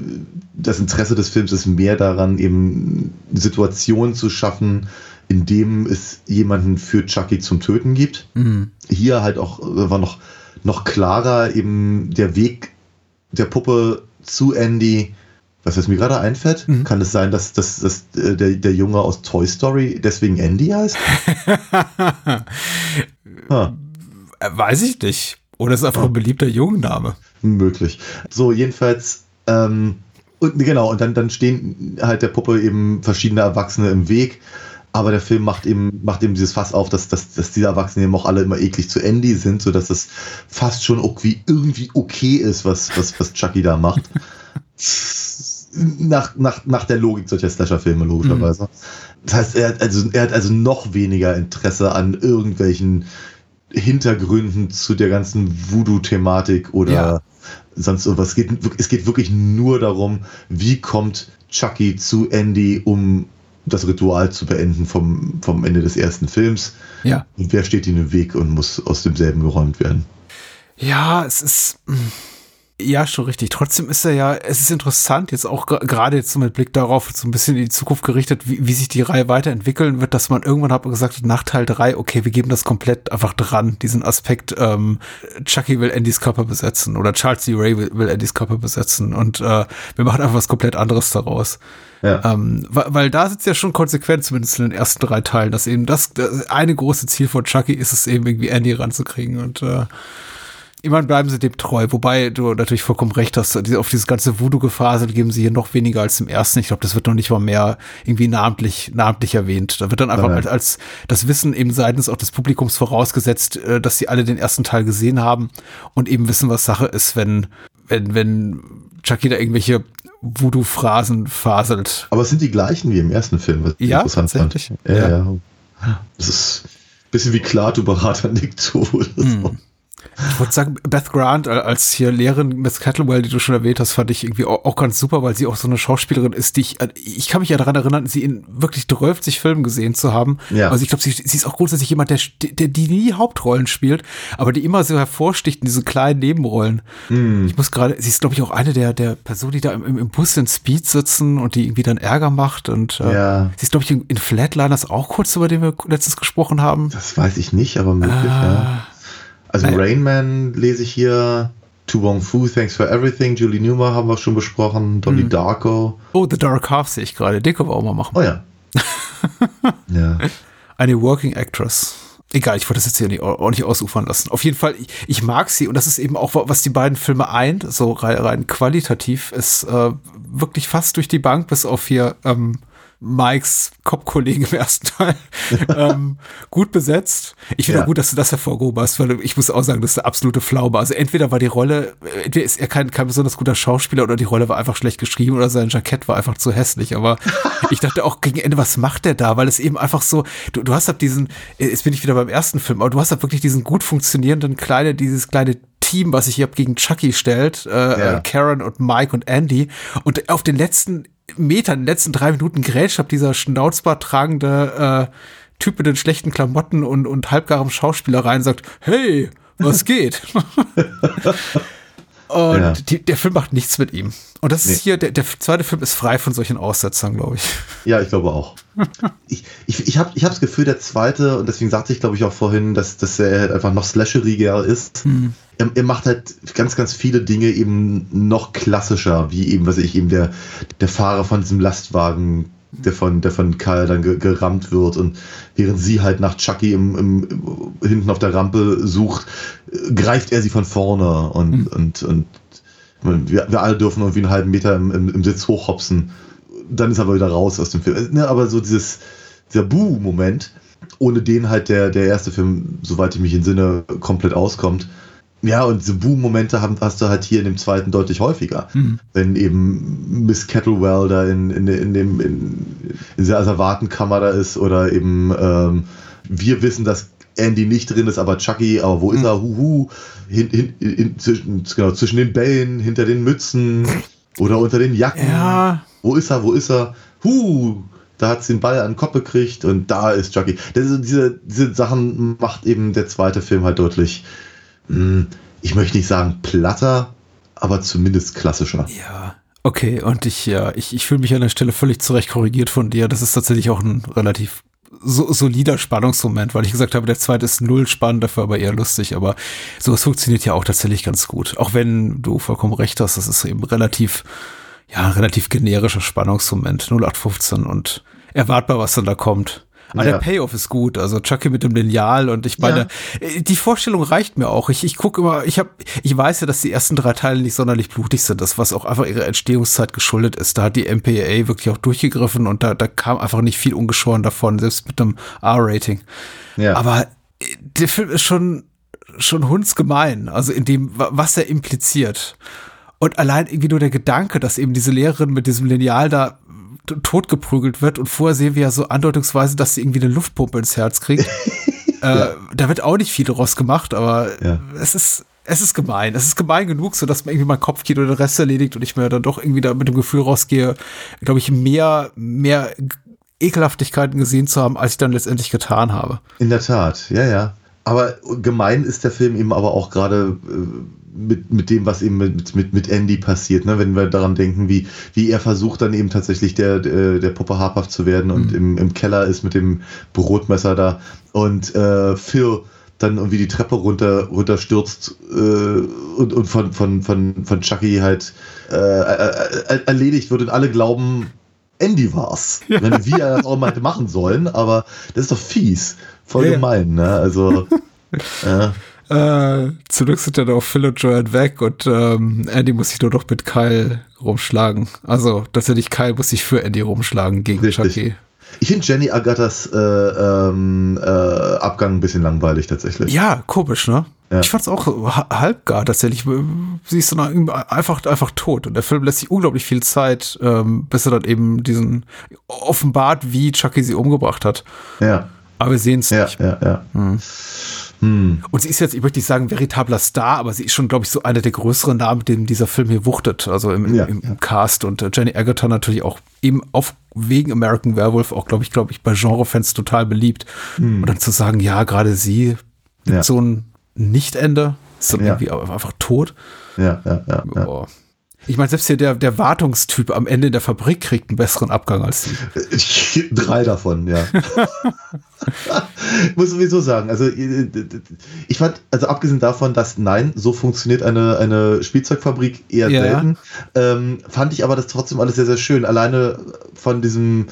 das Interesse des Films ist mehr daran, eben Situationen zu schaffen, in dem es jemanden für Chucky zum Töten gibt. Mhm. Hier halt auch äh, war noch, noch klarer eben der Weg der Puppe zu Andy Was was mir gerade einfällt, Mhm. kann es sein, dass, dass, dass äh, der, der Junge aus Toy Story deswegen Andy heißt? ah, Weiß ich nicht. Oder ist einfach ein beliebter Jungenname. möglich. So, jedenfalls, ähm, und genau, und dann, dann stehen halt der Puppe eben verschiedene Erwachsene im Weg. Aber der Film macht eben, macht eben dieses Fass auf, dass, dass, dass diese Erwachsenen eben auch alle immer eklig zu Andy sind, sodass es fast schon irgendwie, irgendwie okay ist, was, was, was Chucky da macht. nach, nach, nach der Logik solcher Slasher-Filme, logischerweise. Das heißt, er hat, also, er hat also noch weniger Interesse an irgendwelchen Hintergründen zu der ganzen Voodoo-Thematik oder Ja. sonst irgendwas. Es geht, es geht wirklich nur darum, wie kommt Chucky zu Andy, um das Ritual zu beenden vom, vom Ende des ersten Films. Ja. Und wer steht ihm im Weg und muss aus demselben geräumt werden? Ja, es ist. Ja, schon richtig. Trotzdem ist er ja, es ist interessant, jetzt auch gerade jetzt so mit Blick darauf, so ein bisschen in die Zukunft gerichtet, wie, wie sich die Reihe weiterentwickeln wird, dass man irgendwann hat man gesagt, nach Teil 3, okay, wir geben das komplett einfach dran, diesen Aspekt, ähm, Chucky will Andys Körper besetzen oder Charles D. Ray will, will Andys Körper besetzen und äh, wir machen einfach was komplett anderes daraus. Ja. Ähm, weil, weil da sitzt ja schon konsequent, zumindest in den ersten drei Teilen, dass eben das, das eine große Ziel von Chucky ist es eben irgendwie Andy ranzukriegen und äh, Immerhin bleiben sie dem treu, wobei du natürlich vollkommen recht hast, auf dieses ganze Voodoo-Gefasel geben sie hier noch weniger als im ersten. Ich glaube, das wird noch nicht mal mehr irgendwie namentlich, namentlich erwähnt. Da wird dann einfach als, als das Wissen eben seitens auch des Publikums vorausgesetzt, äh, dass sie alle den ersten Teil gesehen haben und eben wissen, was Sache ist, wenn, wenn, wenn Chucky da irgendwelche Voodoo-Phrasen faselt. Aber es sind die gleichen wie im ersten Film, was ich Ja, interessant fand. Ja, Ja. ja. Das ist ein bisschen wie Klaatu-Berater Nick zu oder so. Hm. Ich wollte sagen, Beth Grant äh, als hier Lehrerin Miss Kettlewell, die du schon erwähnt hast, fand ich irgendwie auch, ganz super, weil sie auch so eine Schauspielerin ist, die ich, äh, ich kann mich ja daran erinnern, sie in wirklich 12 Filmen gesehen zu haben. Ja. Also ich glaube, sie, sie ist auch grundsätzlich jemand, der, der die nie Hauptrollen spielt, aber die immer so hervorsticht in diese kleinen Nebenrollen. Ich muss gerade, sie ist glaube ich auch eine der, der Personen, die da im, im, Bus in Speed sitzen und die irgendwie dann Ärger macht und äh, Ja. sie ist glaube ich in, in Flatliners auch kurz, über den wir letztens gesprochen haben. Das weiß ich nicht, aber möglich, Ah. ja. Also Naja. Rain Man lese ich hier. Tu Wong Fu, Thanks for Everything. Julie Newmar haben wir schon besprochen. Donnie Hm. Darko. Oh, The Dark Half sehe ich gerade. Den können wir auch mal machen. Oh ja. ja. Eine Working Actress. Egal, ich wollte das jetzt hier nicht, auch nicht ausufern lassen. Auf jeden Fall, ich, ich mag sie und das ist eben auch, was die beiden Filme eint, so rein, rein qualitativ, ist äh, wirklich fast durch die Bank, bis auf hier ähm, Mikes Cop-Kollegen im ersten Teil, ähm, gut besetzt. Ich finde Ja. auch gut, dass du das hervorgehoben hast, weil ich muss auch sagen, das ist der absolute Pflaume. Also entweder war die Rolle, entweder ist er kein, kein besonders guter Schauspieler oder die Rolle war einfach schlecht geschrieben oder sein Jackett war einfach zu hässlich. Aber ich dachte auch gegen Ende, was macht der da? Weil es eben einfach so, du, du hast halt diesen, jetzt bin ich wieder beim ersten Film, aber du hast halt wirklich diesen gut funktionierenden kleine, dieses kleine Team, was sich hier gegen Chucky stellt, äh, Ja. Karen und Mike und Andy. Und auf den letzten Metern, den letzten drei Minuten grätscht hab dieser Schnauzbart tragende äh, Typ mit den schlechten Klamotten und, und halbgarem Schauspieler rein sagt, hey, was geht? und Ja. die, der Film macht nichts mit ihm. Und das Nee. ist hier, der, der zweite Film ist frei von solchen Aussetzern, glaube ich. Ja, ich glaube auch. ich ich, ich habe ich hab das Gefühl, der zweite, und deswegen sagte ich, glaube ich, auch vorhin, dass, dass er halt einfach noch slasheriger ist. Er, er macht halt ganz, ganz viele Dinge eben noch klassischer, wie eben, was ich eben, der, der Fahrer von diesem Lastwagen, der von, der von Karl dann ge, gerammt wird und während sie halt nach Chucky im, im, hinten auf der Rampe sucht, äh, greift er sie von vorne und, und, und wir, wir alle dürfen irgendwie einen halben Meter im, im, im Sitz hochhopsen. Dann ist er aber wieder raus aus dem Film. Also, Ne, aber so dieses, dieser Buh-Moment, ohne den halt der, der erste Film, soweit ich mich entsinne, komplett auskommt. Ja, und diese haben- hast du halt hier in dem zweiten deutlich häufiger. Wenn eben Miss Kettlewell da in, in, in, dem, in, in dieser Asservatenkammer da ist oder eben ähm, wir wissen, dass Andy nicht drin ist, aber Chucky, aber wo ist er? Huhu. Hin, hin, in, zwischen, genau, zwischen den Bällen, hinter den Mützen oder unter den Jacken. Ja. Wo ist er? Wo ist er? Huh, da hat sie den Ball an den Kopf gekriegt und da ist Chucky. Das, diese, diese Sachen macht eben der zweite Film halt deutlich, ich möchte nicht sagen platter, aber zumindest klassischer. Ja. Okay, und ich, ja, ich, ich fühle mich an der Stelle völlig zurecht korrigiert von dir. Das ist tatsächlich auch ein relativ so, solider Spannungsmoment, weil ich gesagt habe, der zweite ist null spannend, dafür aber eher lustig. Aber sowas funktioniert ja auch tatsächlich ganz gut. Auch wenn du vollkommen recht hast, das ist eben relativ, ja, relativ generischer Spannungsmoment, 0815 und erwartbar, was dann da kommt. Aber Ja. der Payoff ist gut, also Chucky mit dem Lineal und ich meine, äh, die Vorstellung reicht mir auch. Ich, ich gucke immer, ich habe, ich weiß ja, dass die ersten drei Teile nicht sonderlich blutig sind, das was auch einfach ihrer Entstehungszeit geschuldet ist. Da hat die MPAA wirklich auch durchgegriffen und da, da kam einfach nicht viel ungeschoren davon, selbst mit einem R-Rating. Ja. Aber äh, der Film ist schon, schon hundsgemein, also in dem, wa- was er impliziert. Und allein irgendwie nur der Gedanke, dass eben diese Lehrerin mit diesem Lineal da totgeprügelt wird und vorher sehen wir ja so andeutungsweise, dass sie irgendwie eine Luftpumpe ins Herz kriegt. äh, Da wird auch nicht viel draus gemacht, aber Ja. es ist, es ist gemein. Es ist gemein genug, so dass man irgendwie mein Kopfkino den Rest erledigt und ich mir dann doch irgendwie da mit dem Gefühl rausgehe, glaube ich, mehr, mehr Ekelhaftigkeiten gesehen zu haben, als ich dann letztendlich getan habe. In der Tat, ja, ja. Aber gemein ist der Film eben aber auch gerade äh, mit, mit dem, was eben mit, mit, mit Andy passiert, ne? wenn wir daran denken, wie, wie er versucht dann eben tatsächlich der, der, der Puppe habhaft zu werden und im, im Keller ist mit dem Brotmesser da und äh, Phil dann irgendwie die Treppe runter, runterstürzt äh, und, und von, von, von, von Chucky halt äh, äh, äh, erledigt wird und alle glauben, Andy war's. Wenn wie er das auch mal hätte machen sollen, aber das ist doch fies. Voll Ja, ja. gemein, ne? Also, äh, Äh, zum Glück sind ja noch Phil und Joanne weg und ähm, Andy muss sich nur noch mit Kyle rumschlagen. Also tatsächlich Kyle muss sich für Andy rumschlagen gegen Richtig. Chucky. ich finde Jenny Agathas äh, ähm, äh, Abgang ein bisschen langweilig tatsächlich. Ja, komisch, ne? Ja. Ich fand's auch ha- halbgar tatsächlich. Sie ist dann einfach, einfach tot. Und der Film lässt sich unglaublich viel Zeit, ähm, bis er dann eben diesen offenbart, wie Chucky sie umgebracht hat. Ja, Aber wir sehen es ja, nicht. ja, ja. Und sie ist jetzt, ich möchte nicht sagen, veritabler Star, aber sie ist schon, glaube ich, so einer der größeren Namen, mit denen dieser Film hier wuchtet. Also im, Ja, im, ja. im Cast. Und äh, Jenny Agutter natürlich auch eben auf wegen American Werewolf auch, glaube ich, glaube ich, bei Genrefans total beliebt. Und dann zu sagen, ja, gerade sie Hm. Ja. so ein Nicht-Ende, ist dann Ja. irgendwie einfach tot. Ja, ja, ja, ja. Ich meine, selbst hier der, der Wartungstyp am Ende in der Fabrik kriegt einen besseren Abgang als sie. Drei davon, ja. Muss sowieso sagen, also äh, ich fand, also abgesehen davon, dass nein, so funktioniert eine, eine Spielzeugfabrik eher Ja. selten, ähm, fand ich aber das trotzdem alles sehr, sehr schön. Alleine von diesem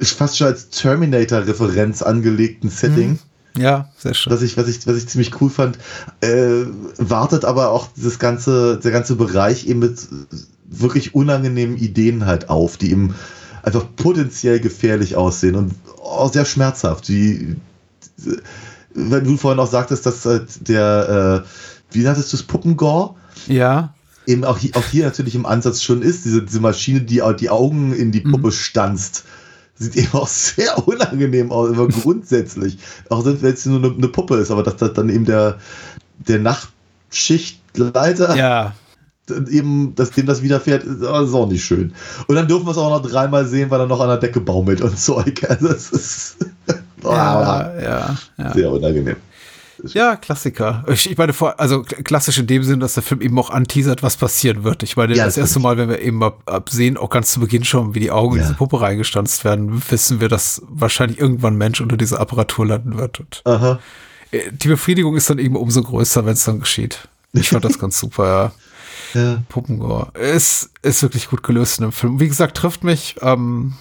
fast schon als Terminator-Referenz angelegten Setting. Ja, sehr schön. was ich, was ich, was ich ziemlich cool fand, äh, wartet aber auch dieses ganze, der ganze Bereich eben mit wirklich unangenehmen Ideen halt auf, die eben einfach potenziell gefährlich aussehen und auch sehr schmerzhaft. Die, wenn du vorhin auch sagtest, dass halt der, äh, wie nanntest du es, Puppengore? Ja, eben auch hier, auch hier natürlich im Ansatz schon ist, diese, diese Maschine, die auch die Augen in die Puppe stanzt. Sieht eben auch sehr unangenehm aus, immer grundsätzlich. Auch wenn es nur eine, eine Puppe ist, aber dass das dann eben der, der Nachtschichtleiter ja. eben, dass dem das widerfährt, ist ist auch nicht schön. Und dann dürfen wir es auch noch dreimal sehen, weil er noch an der Decke baumelt und Zeug. Also es ist Ja, ja, ja. sehr unangenehm. Ja, Klassiker. Ich, meine, vor, also klassisch in dem Sinn, dass der Film eben auch anteasert, was passieren wird. Ich meine, Ja, das erste Mal, wenn wir eben ab, absehen, auch ganz zu Beginn schon, wie die Augen in Ja. diese Puppe reingestanzt werden, wissen wir, dass wahrscheinlich irgendwann ein Mensch unter dieser Apparatur landen wird. Und Aha. äh, die Befriedigung ist dann eben umso größer, wenn es dann geschieht. Ich fand das ganz super, ja. Ja. Puppengor. Es ist wirklich gut gelöst in dem Film. Wie gesagt, trifft mich. Ähm,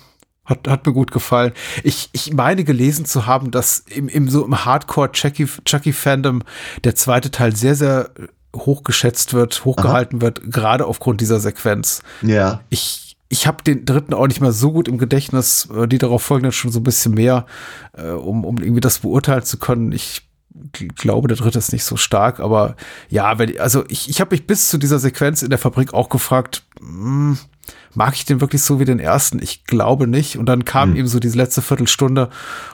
hat, hat mir gut gefallen. Ich, ich meine gelesen zu haben, dass im, im so im Hardcore Chucky, Chucky Fandom der zweite Teil sehr, sehr hoch geschätzt wird, hochgehalten wird, gerade aufgrund dieser Sequenz. Ja. Ich, ich habe den dritten auch nicht mehr so gut im Gedächtnis, äh, die darauf folgenden schon so ein bisschen mehr, äh, um, um irgendwie das beurteilen zu können. Ich glaube, der dritte ist nicht so stark, aber ja, wenn, also ich, ich habe mich bis zu dieser Sequenz in der Fabrik auch gefragt, hm, mag ich den wirklich so wie den ersten? Ich glaube nicht. Und dann kam eben so diese letzte Viertelstunde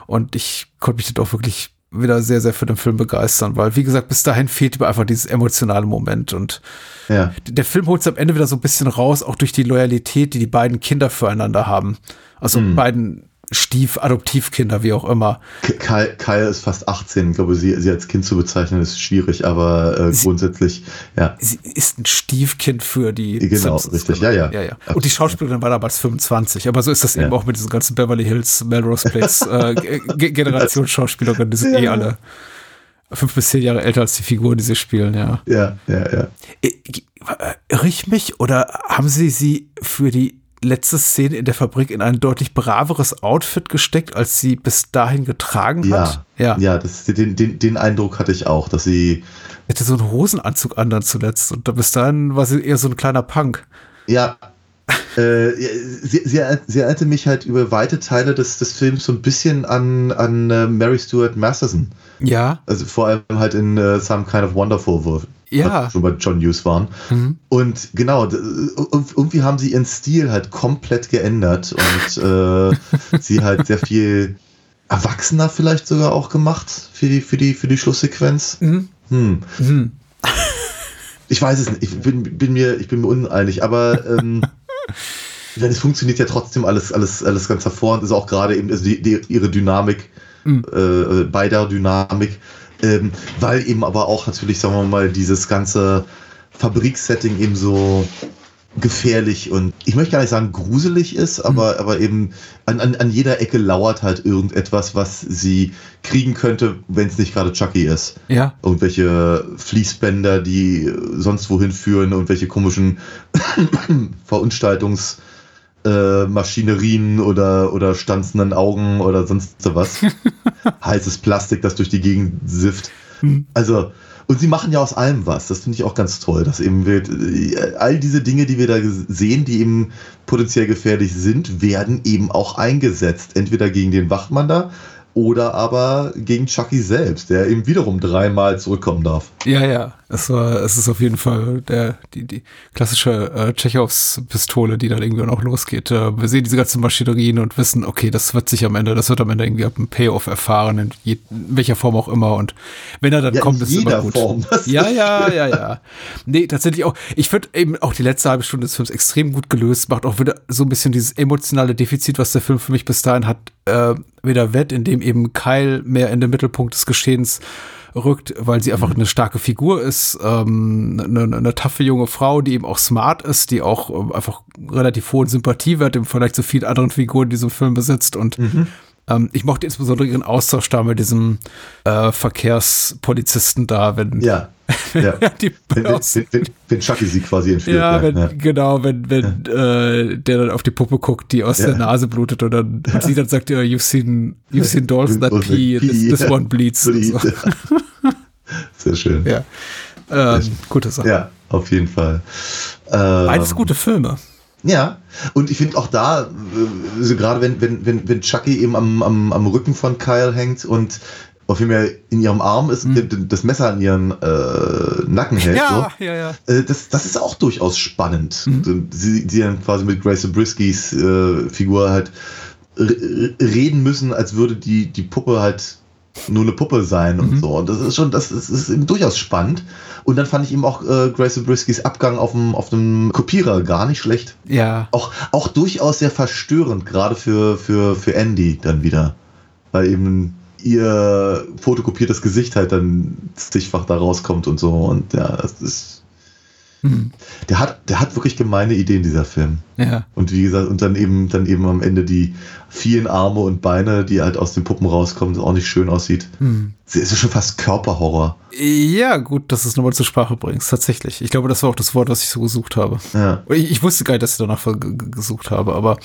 und ich konnte mich dann auch wirklich wieder sehr, sehr für den Film begeistern, weil, wie gesagt, bis dahin fehlt mir einfach dieses emotionale Moment und Ja. der Film holt es am Ende wieder so ein bisschen raus, auch durch die Loyalität, die die beiden Kinder füreinander haben. Also beiden Stief-Adoptivkinder, wie auch immer. K- Kyle, Kyle ist fast 18. Ich glaube, sie, sie als Kind zu bezeichnen, ist schwierig, aber äh, grundsätzlich, ja. Sie ist ein Stiefkind für die Genau, Simpsons. richtig. Ja, ja. ja, ja. Und die Schauspielerin war damals 25. Aber so ist das Ja. eben auch mit diesen ganzen Beverly Hills, Melrose Place äh, Ge- Generation Schauspielerinnen. Die sind eh alle fünf bis zehn Jahre älter als die Figuren, die sie spielen, ja. Ja, ja, ja. Äh, äh, irre ich mich oder haben sie sie für die letzte Szene in der Fabrik in ein deutlich braveres Outfit gesteckt, als sie bis dahin getragen hat? Ja, ja, das, den, den, den Eindruck hatte ich auch, dass sie Hätte so einen Hosenanzug an dann zuletzt und bis dahin war sie eher so ein kleiner Punk. Ja. äh, sie, sie, sie erinnerte mich halt über weite Teile des, des Films so ein bisschen an, an äh, Mary Stuart Masterson. Ja. Also vor allem halt in uh, Some Kind of Wonderful, wo ja. schon bei John Hughes waren. Mhm. Und genau, irgendwie haben sie ihren Stil halt komplett geändert und äh, sie halt sehr viel erwachsener vielleicht sogar auch gemacht für die, für die, für die Schlusssequenz. Mhm. Hm. Mhm. Ich weiß es nicht, ich bin, bin, mir, ich bin mir uneinig, aber ähm, es funktioniert ja trotzdem alles, alles, alles ganz hervorragend. Ist auch gerade eben also die, die, ihre Dynamik, Mhm. äh, bei der Dynamik, ähm, weil eben aber auch natürlich, sagen wir mal, dieses ganze Fabriksetting eben so gefährlich und ich möchte gar nicht sagen gruselig ist, aber, aber eben an, an, an jeder Ecke lauert halt irgendetwas, was sie kriegen könnte, wenn es nicht gerade Chucky ist Ja. irgendwelche Fließbänder, die sonst wohin führen, irgendwelche komischen Verunstaltungsmaschinerien äh, Maschinerien oder, oder stanzenden Augen oder sonst was. Heißes Plastik, das durch die Gegend sifft. Also, und sie machen ja aus allem was. Das finde ich auch ganz toll, dass eben wird, äh, all diese Dinge, die wir da sehen, die eben potenziell gefährlich sind, werden eben auch eingesetzt. Entweder gegen den Wachmann da oder aber gegen Chucky selbst, der eben wiederum dreimal zurückkommen darf. Ja, ja. Es war, es ist auf jeden Fall der, die, die klassische äh, Tschechows Pistole, die dann irgendwie auch losgeht. Äh, wir sehen diese ganzen Maschinerien und wissen, okay, das wird sich am Ende, das wird am Ende irgendwie ab einem Payoff erfahren, in, je, in welcher Form auch immer. Und wenn er dann Ja, kommt, ist es immer gut. Form. Ja, ja, ja, ja. Nee, tatsächlich auch. Ich finde eben auch die letzte halbe Stunde des Films extrem gut gelöst, macht auch wieder so ein bisschen dieses emotionale Defizit, was der Film für mich bis dahin hat, äh, wieder wett, indem eben Kyle mehr in den Mittelpunkt des Geschehens rückt, weil sie einfach eine starke Figur ist, ähm, eine, eine taffe junge Frau, die eben auch smart ist, die auch ähm, einfach relativ hohen Sympathiewert im Vergleich zu vielen anderen Figuren, die so ein Film besitzt und ähm, ich mochte insbesondere ihren Austausch da mit diesem äh, Verkehrspolizisten da, wenn Ja. ja. die Wenn, wenn, wenn, wenn Chucky sie quasi entführt. ja, wenn, ja. genau, wenn, wenn äh, der dann auf die Puppe guckt, die aus Ja. der Nase blutet und dann und sie dann sagt, ja, you've seen, you've seen dolls that pee, this, this ja. one bleeds. und So. Sehr schön. Ja. Ähm, gute Sache. Ja, auf jeden Fall. Ähm, Beides gute Filme. Ja, und ich finde auch da, äh, so gerade wenn, wenn, wenn, wenn Chucky eben am, am, am Rücken von Kyle hängt und auf jeden Fall in ihrem Arm ist, d- d- das Messer an ihren äh, Nacken hält, Mhm. Ja, so, ja, ja. äh, das, das ist auch durchaus spannend. Mhm. Sie, sie dann quasi mit Grace Briskys äh, Figur halt reden müssen, als würde die, die Puppe halt nur eine Puppe sein Mhm. und so. Und das ist schon, das ist, ist eben durchaus spannend. Und dann fand ich eben auch äh, Grace Briskys Abgang auf dem, auf dem Kopierer gar nicht schlecht. Ja. Auch, auch durchaus sehr verstörend, gerade für, für, für Andy dann wieder. Weil eben ihr fotokopiertes Gesicht halt dann zigfach da rauskommt und so. Und ja, das ist. Der hat, der hat wirklich gemeine Ideen, dieser Film. Ja. Und wie gesagt, und dann eben, dann eben am Ende die vielen Arme und Beine, die halt aus den Puppen rauskommen, das auch nicht schön aussieht. Hm. Es ist schon fast Körperhorror. Ja, gut, dass du es nochmal zur Sprache bringst, tatsächlich. Ich glaube, das war auch das Wort, was ich so gesucht habe. Ja. Ich, ich wusste gar nicht, dass ich danach ge- ge- gesucht habe, aber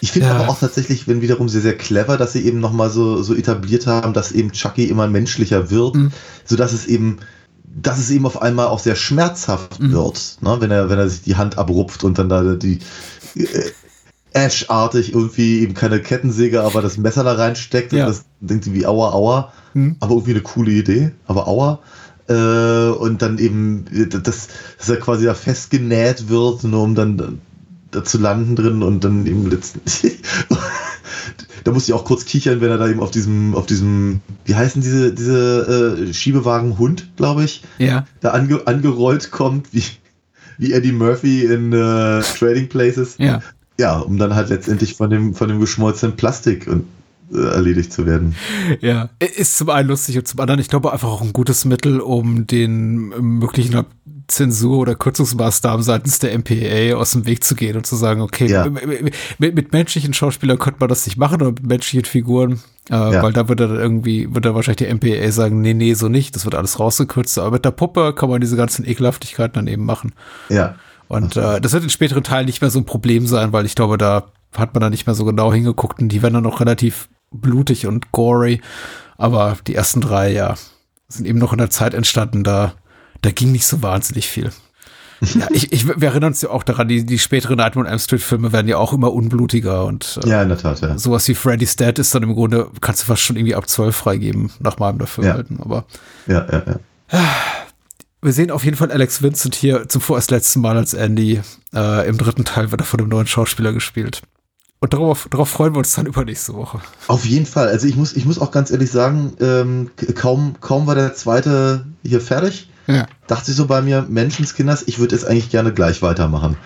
Ich finde Ja. aber auch tatsächlich, wenn wiederum sehr, sehr clever, dass sie eben nochmal so, so etabliert haben, dass eben Chucky immer menschlicher wird, Mhm. sodass es eben, dass es eben auf einmal auch sehr schmerzhaft Mhm. wird, ne? wenn er, wenn er sich die Hand abrupft und dann da die äh, Ash-artig irgendwie eben keine Kettensäge, aber das Messer da reinsteckt Ja. und das denkt wie aua, aua, Mhm. aber irgendwie eine coole Idee, aber aua. Äh, und dann eben, dass, dass er quasi da festgenäht wird, nur um dann da zu landen drin und dann eben letztendlich. Da musste ich auch kurz kichern, wenn er da eben auf diesem, auf diesem, wie heißen diese, diese äh, Schiebewagen Hund, glaube ich, ja. da ange, angerollt kommt, wie, wie Eddie Murphy in äh, Trading Places. Ja. Ja, um dann halt letztendlich von dem, von dem geschmolzenen Plastik und, erledigt zu werden. Ja, ist zum einen lustig und zum anderen, ich glaube, einfach auch ein gutes Mittel, um den möglichen Zensur oder Kürzungsmaßnahmen seitens der MPAA aus dem Weg zu gehen und zu sagen, okay, Ja. mit, mit menschlichen Schauspielern könnte man das nicht machen oder mit menschlichen Figuren, äh, Ja. weil da würde dann irgendwie, würde dann wahrscheinlich die MPAA sagen, nee, nee, so nicht, das wird alles rausgekürzt, aber mit der Puppe kann man diese ganzen Ekelhaftigkeiten dann eben machen. Ja. Und äh, das wird in späteren Teilen nicht mehr so ein Problem sein, weil ich glaube, da hat man da nicht mehr so genau hingeguckt und die werden dann noch relativ blutig und gory. Aber die ersten drei, ja, sind eben noch in der Zeit entstanden, da, da ging nicht so wahnsinnig viel. Ja, ich, ich, wir erinnern uns ja auch daran, die, die späteren Nightmare on Elm Street Filme werden ja auch immer unblutiger und äh, Ja, in der Tat, ja. sowas wie Freddy's Dead ist dann im Grunde, kannst du fast schon irgendwie ab 12 freigeben, nach meinem Dafürhalten. Aber Ja, ja, ja. wir sehen auf jeden Fall Alex Vincent hier zum vorerst letzten Mal als Andy. Äh, Im dritten Teil wird er von einem neuen Schauspieler gespielt. Und darauf, darauf freuen wir uns dann übernächste Woche. Auf jeden Fall. Also ich muss, ich muss auch ganz ehrlich sagen, ähm, kaum, kaum war der zweite hier fertig, Ja. dachte ich so bei mir, Menschenskinders, ich würde jetzt eigentlich gerne gleich weitermachen.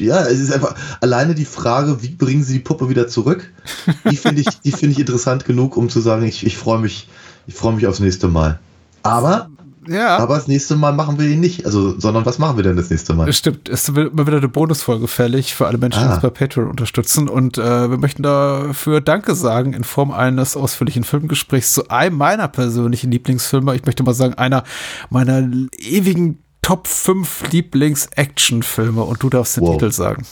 Ja, es ist einfach alleine die Frage, wie bringen sie die Puppe wieder zurück? Die finde ich, die finde ich interessant genug, um zu sagen, ich, ich freue mich, ich freue mich aufs nächste Mal. Aber, Ja. aber das nächste Mal machen wir ihn nicht, also, sondern was machen wir denn das nächste Mal? Stimmt. Es wird mal wieder eine Bonusfolge fällig für alle Menschen, die Ah. uns bei Patreon unterstützen. Und äh, wir möchten dafür Danke sagen in Form eines ausführlichen Filmgesprächs zu einem meiner persönlichen Lieblingsfilme. Ich möchte mal sagen, einer meiner ewigen Top 5 Lieblings-Action-Filme. Und du darfst den Wow. Titel sagen.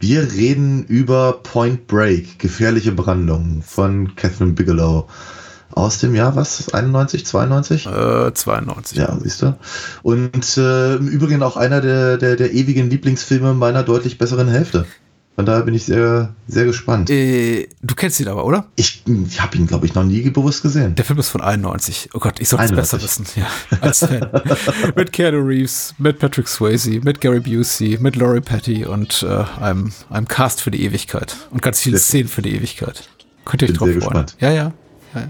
Wir reden über Point Break, gefährliche Brandung von Catherine Bigelow. Aus dem Jahr, was? 91, 92? Äh, 92. Ja, siehst du. Und äh, im Übrigen auch einer der, der, der ewigen Lieblingsfilme meiner deutlich besseren Hälfte. Von daher bin ich sehr, sehr gespannt. Äh, du kennst ihn aber, oder? Ich, ich habe ihn, glaube ich, noch nie bewusst gesehen. Der Film ist von 91. Oh Gott, ich sollte es 91. besser wissen. Ja, als Fan. mit Keanu Reeves, mit Patrick Swayze, mit Gary Busey, mit Laurie Petty und äh, einem, einem Cast für die Ewigkeit. Und ganz viele Szenen für die Ewigkeit. Könnt ihr euch Bin drauf freuen. gespannt. Ja, ja, ja, ja.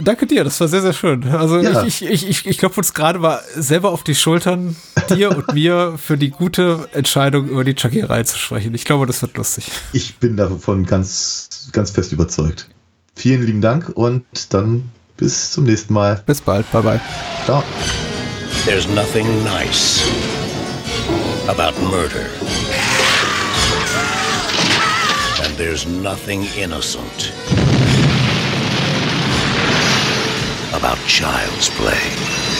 Danke dir, das war sehr, sehr schön. Also Ja. ich, ich, ich, ich klopfe uns gerade mal selber auf die Schultern, dir und mir, für die gute Entscheidung, über die Chucky-Reihe zu sprechen. Ich glaube, das wird lustig. Ich bin davon ganz, ganz fest überzeugt. Vielen lieben Dank und dann bis zum nächsten Mal. Bis bald, bye bye. Ciao. There's nothing nice about murder. And there's nothing innocent about child's play.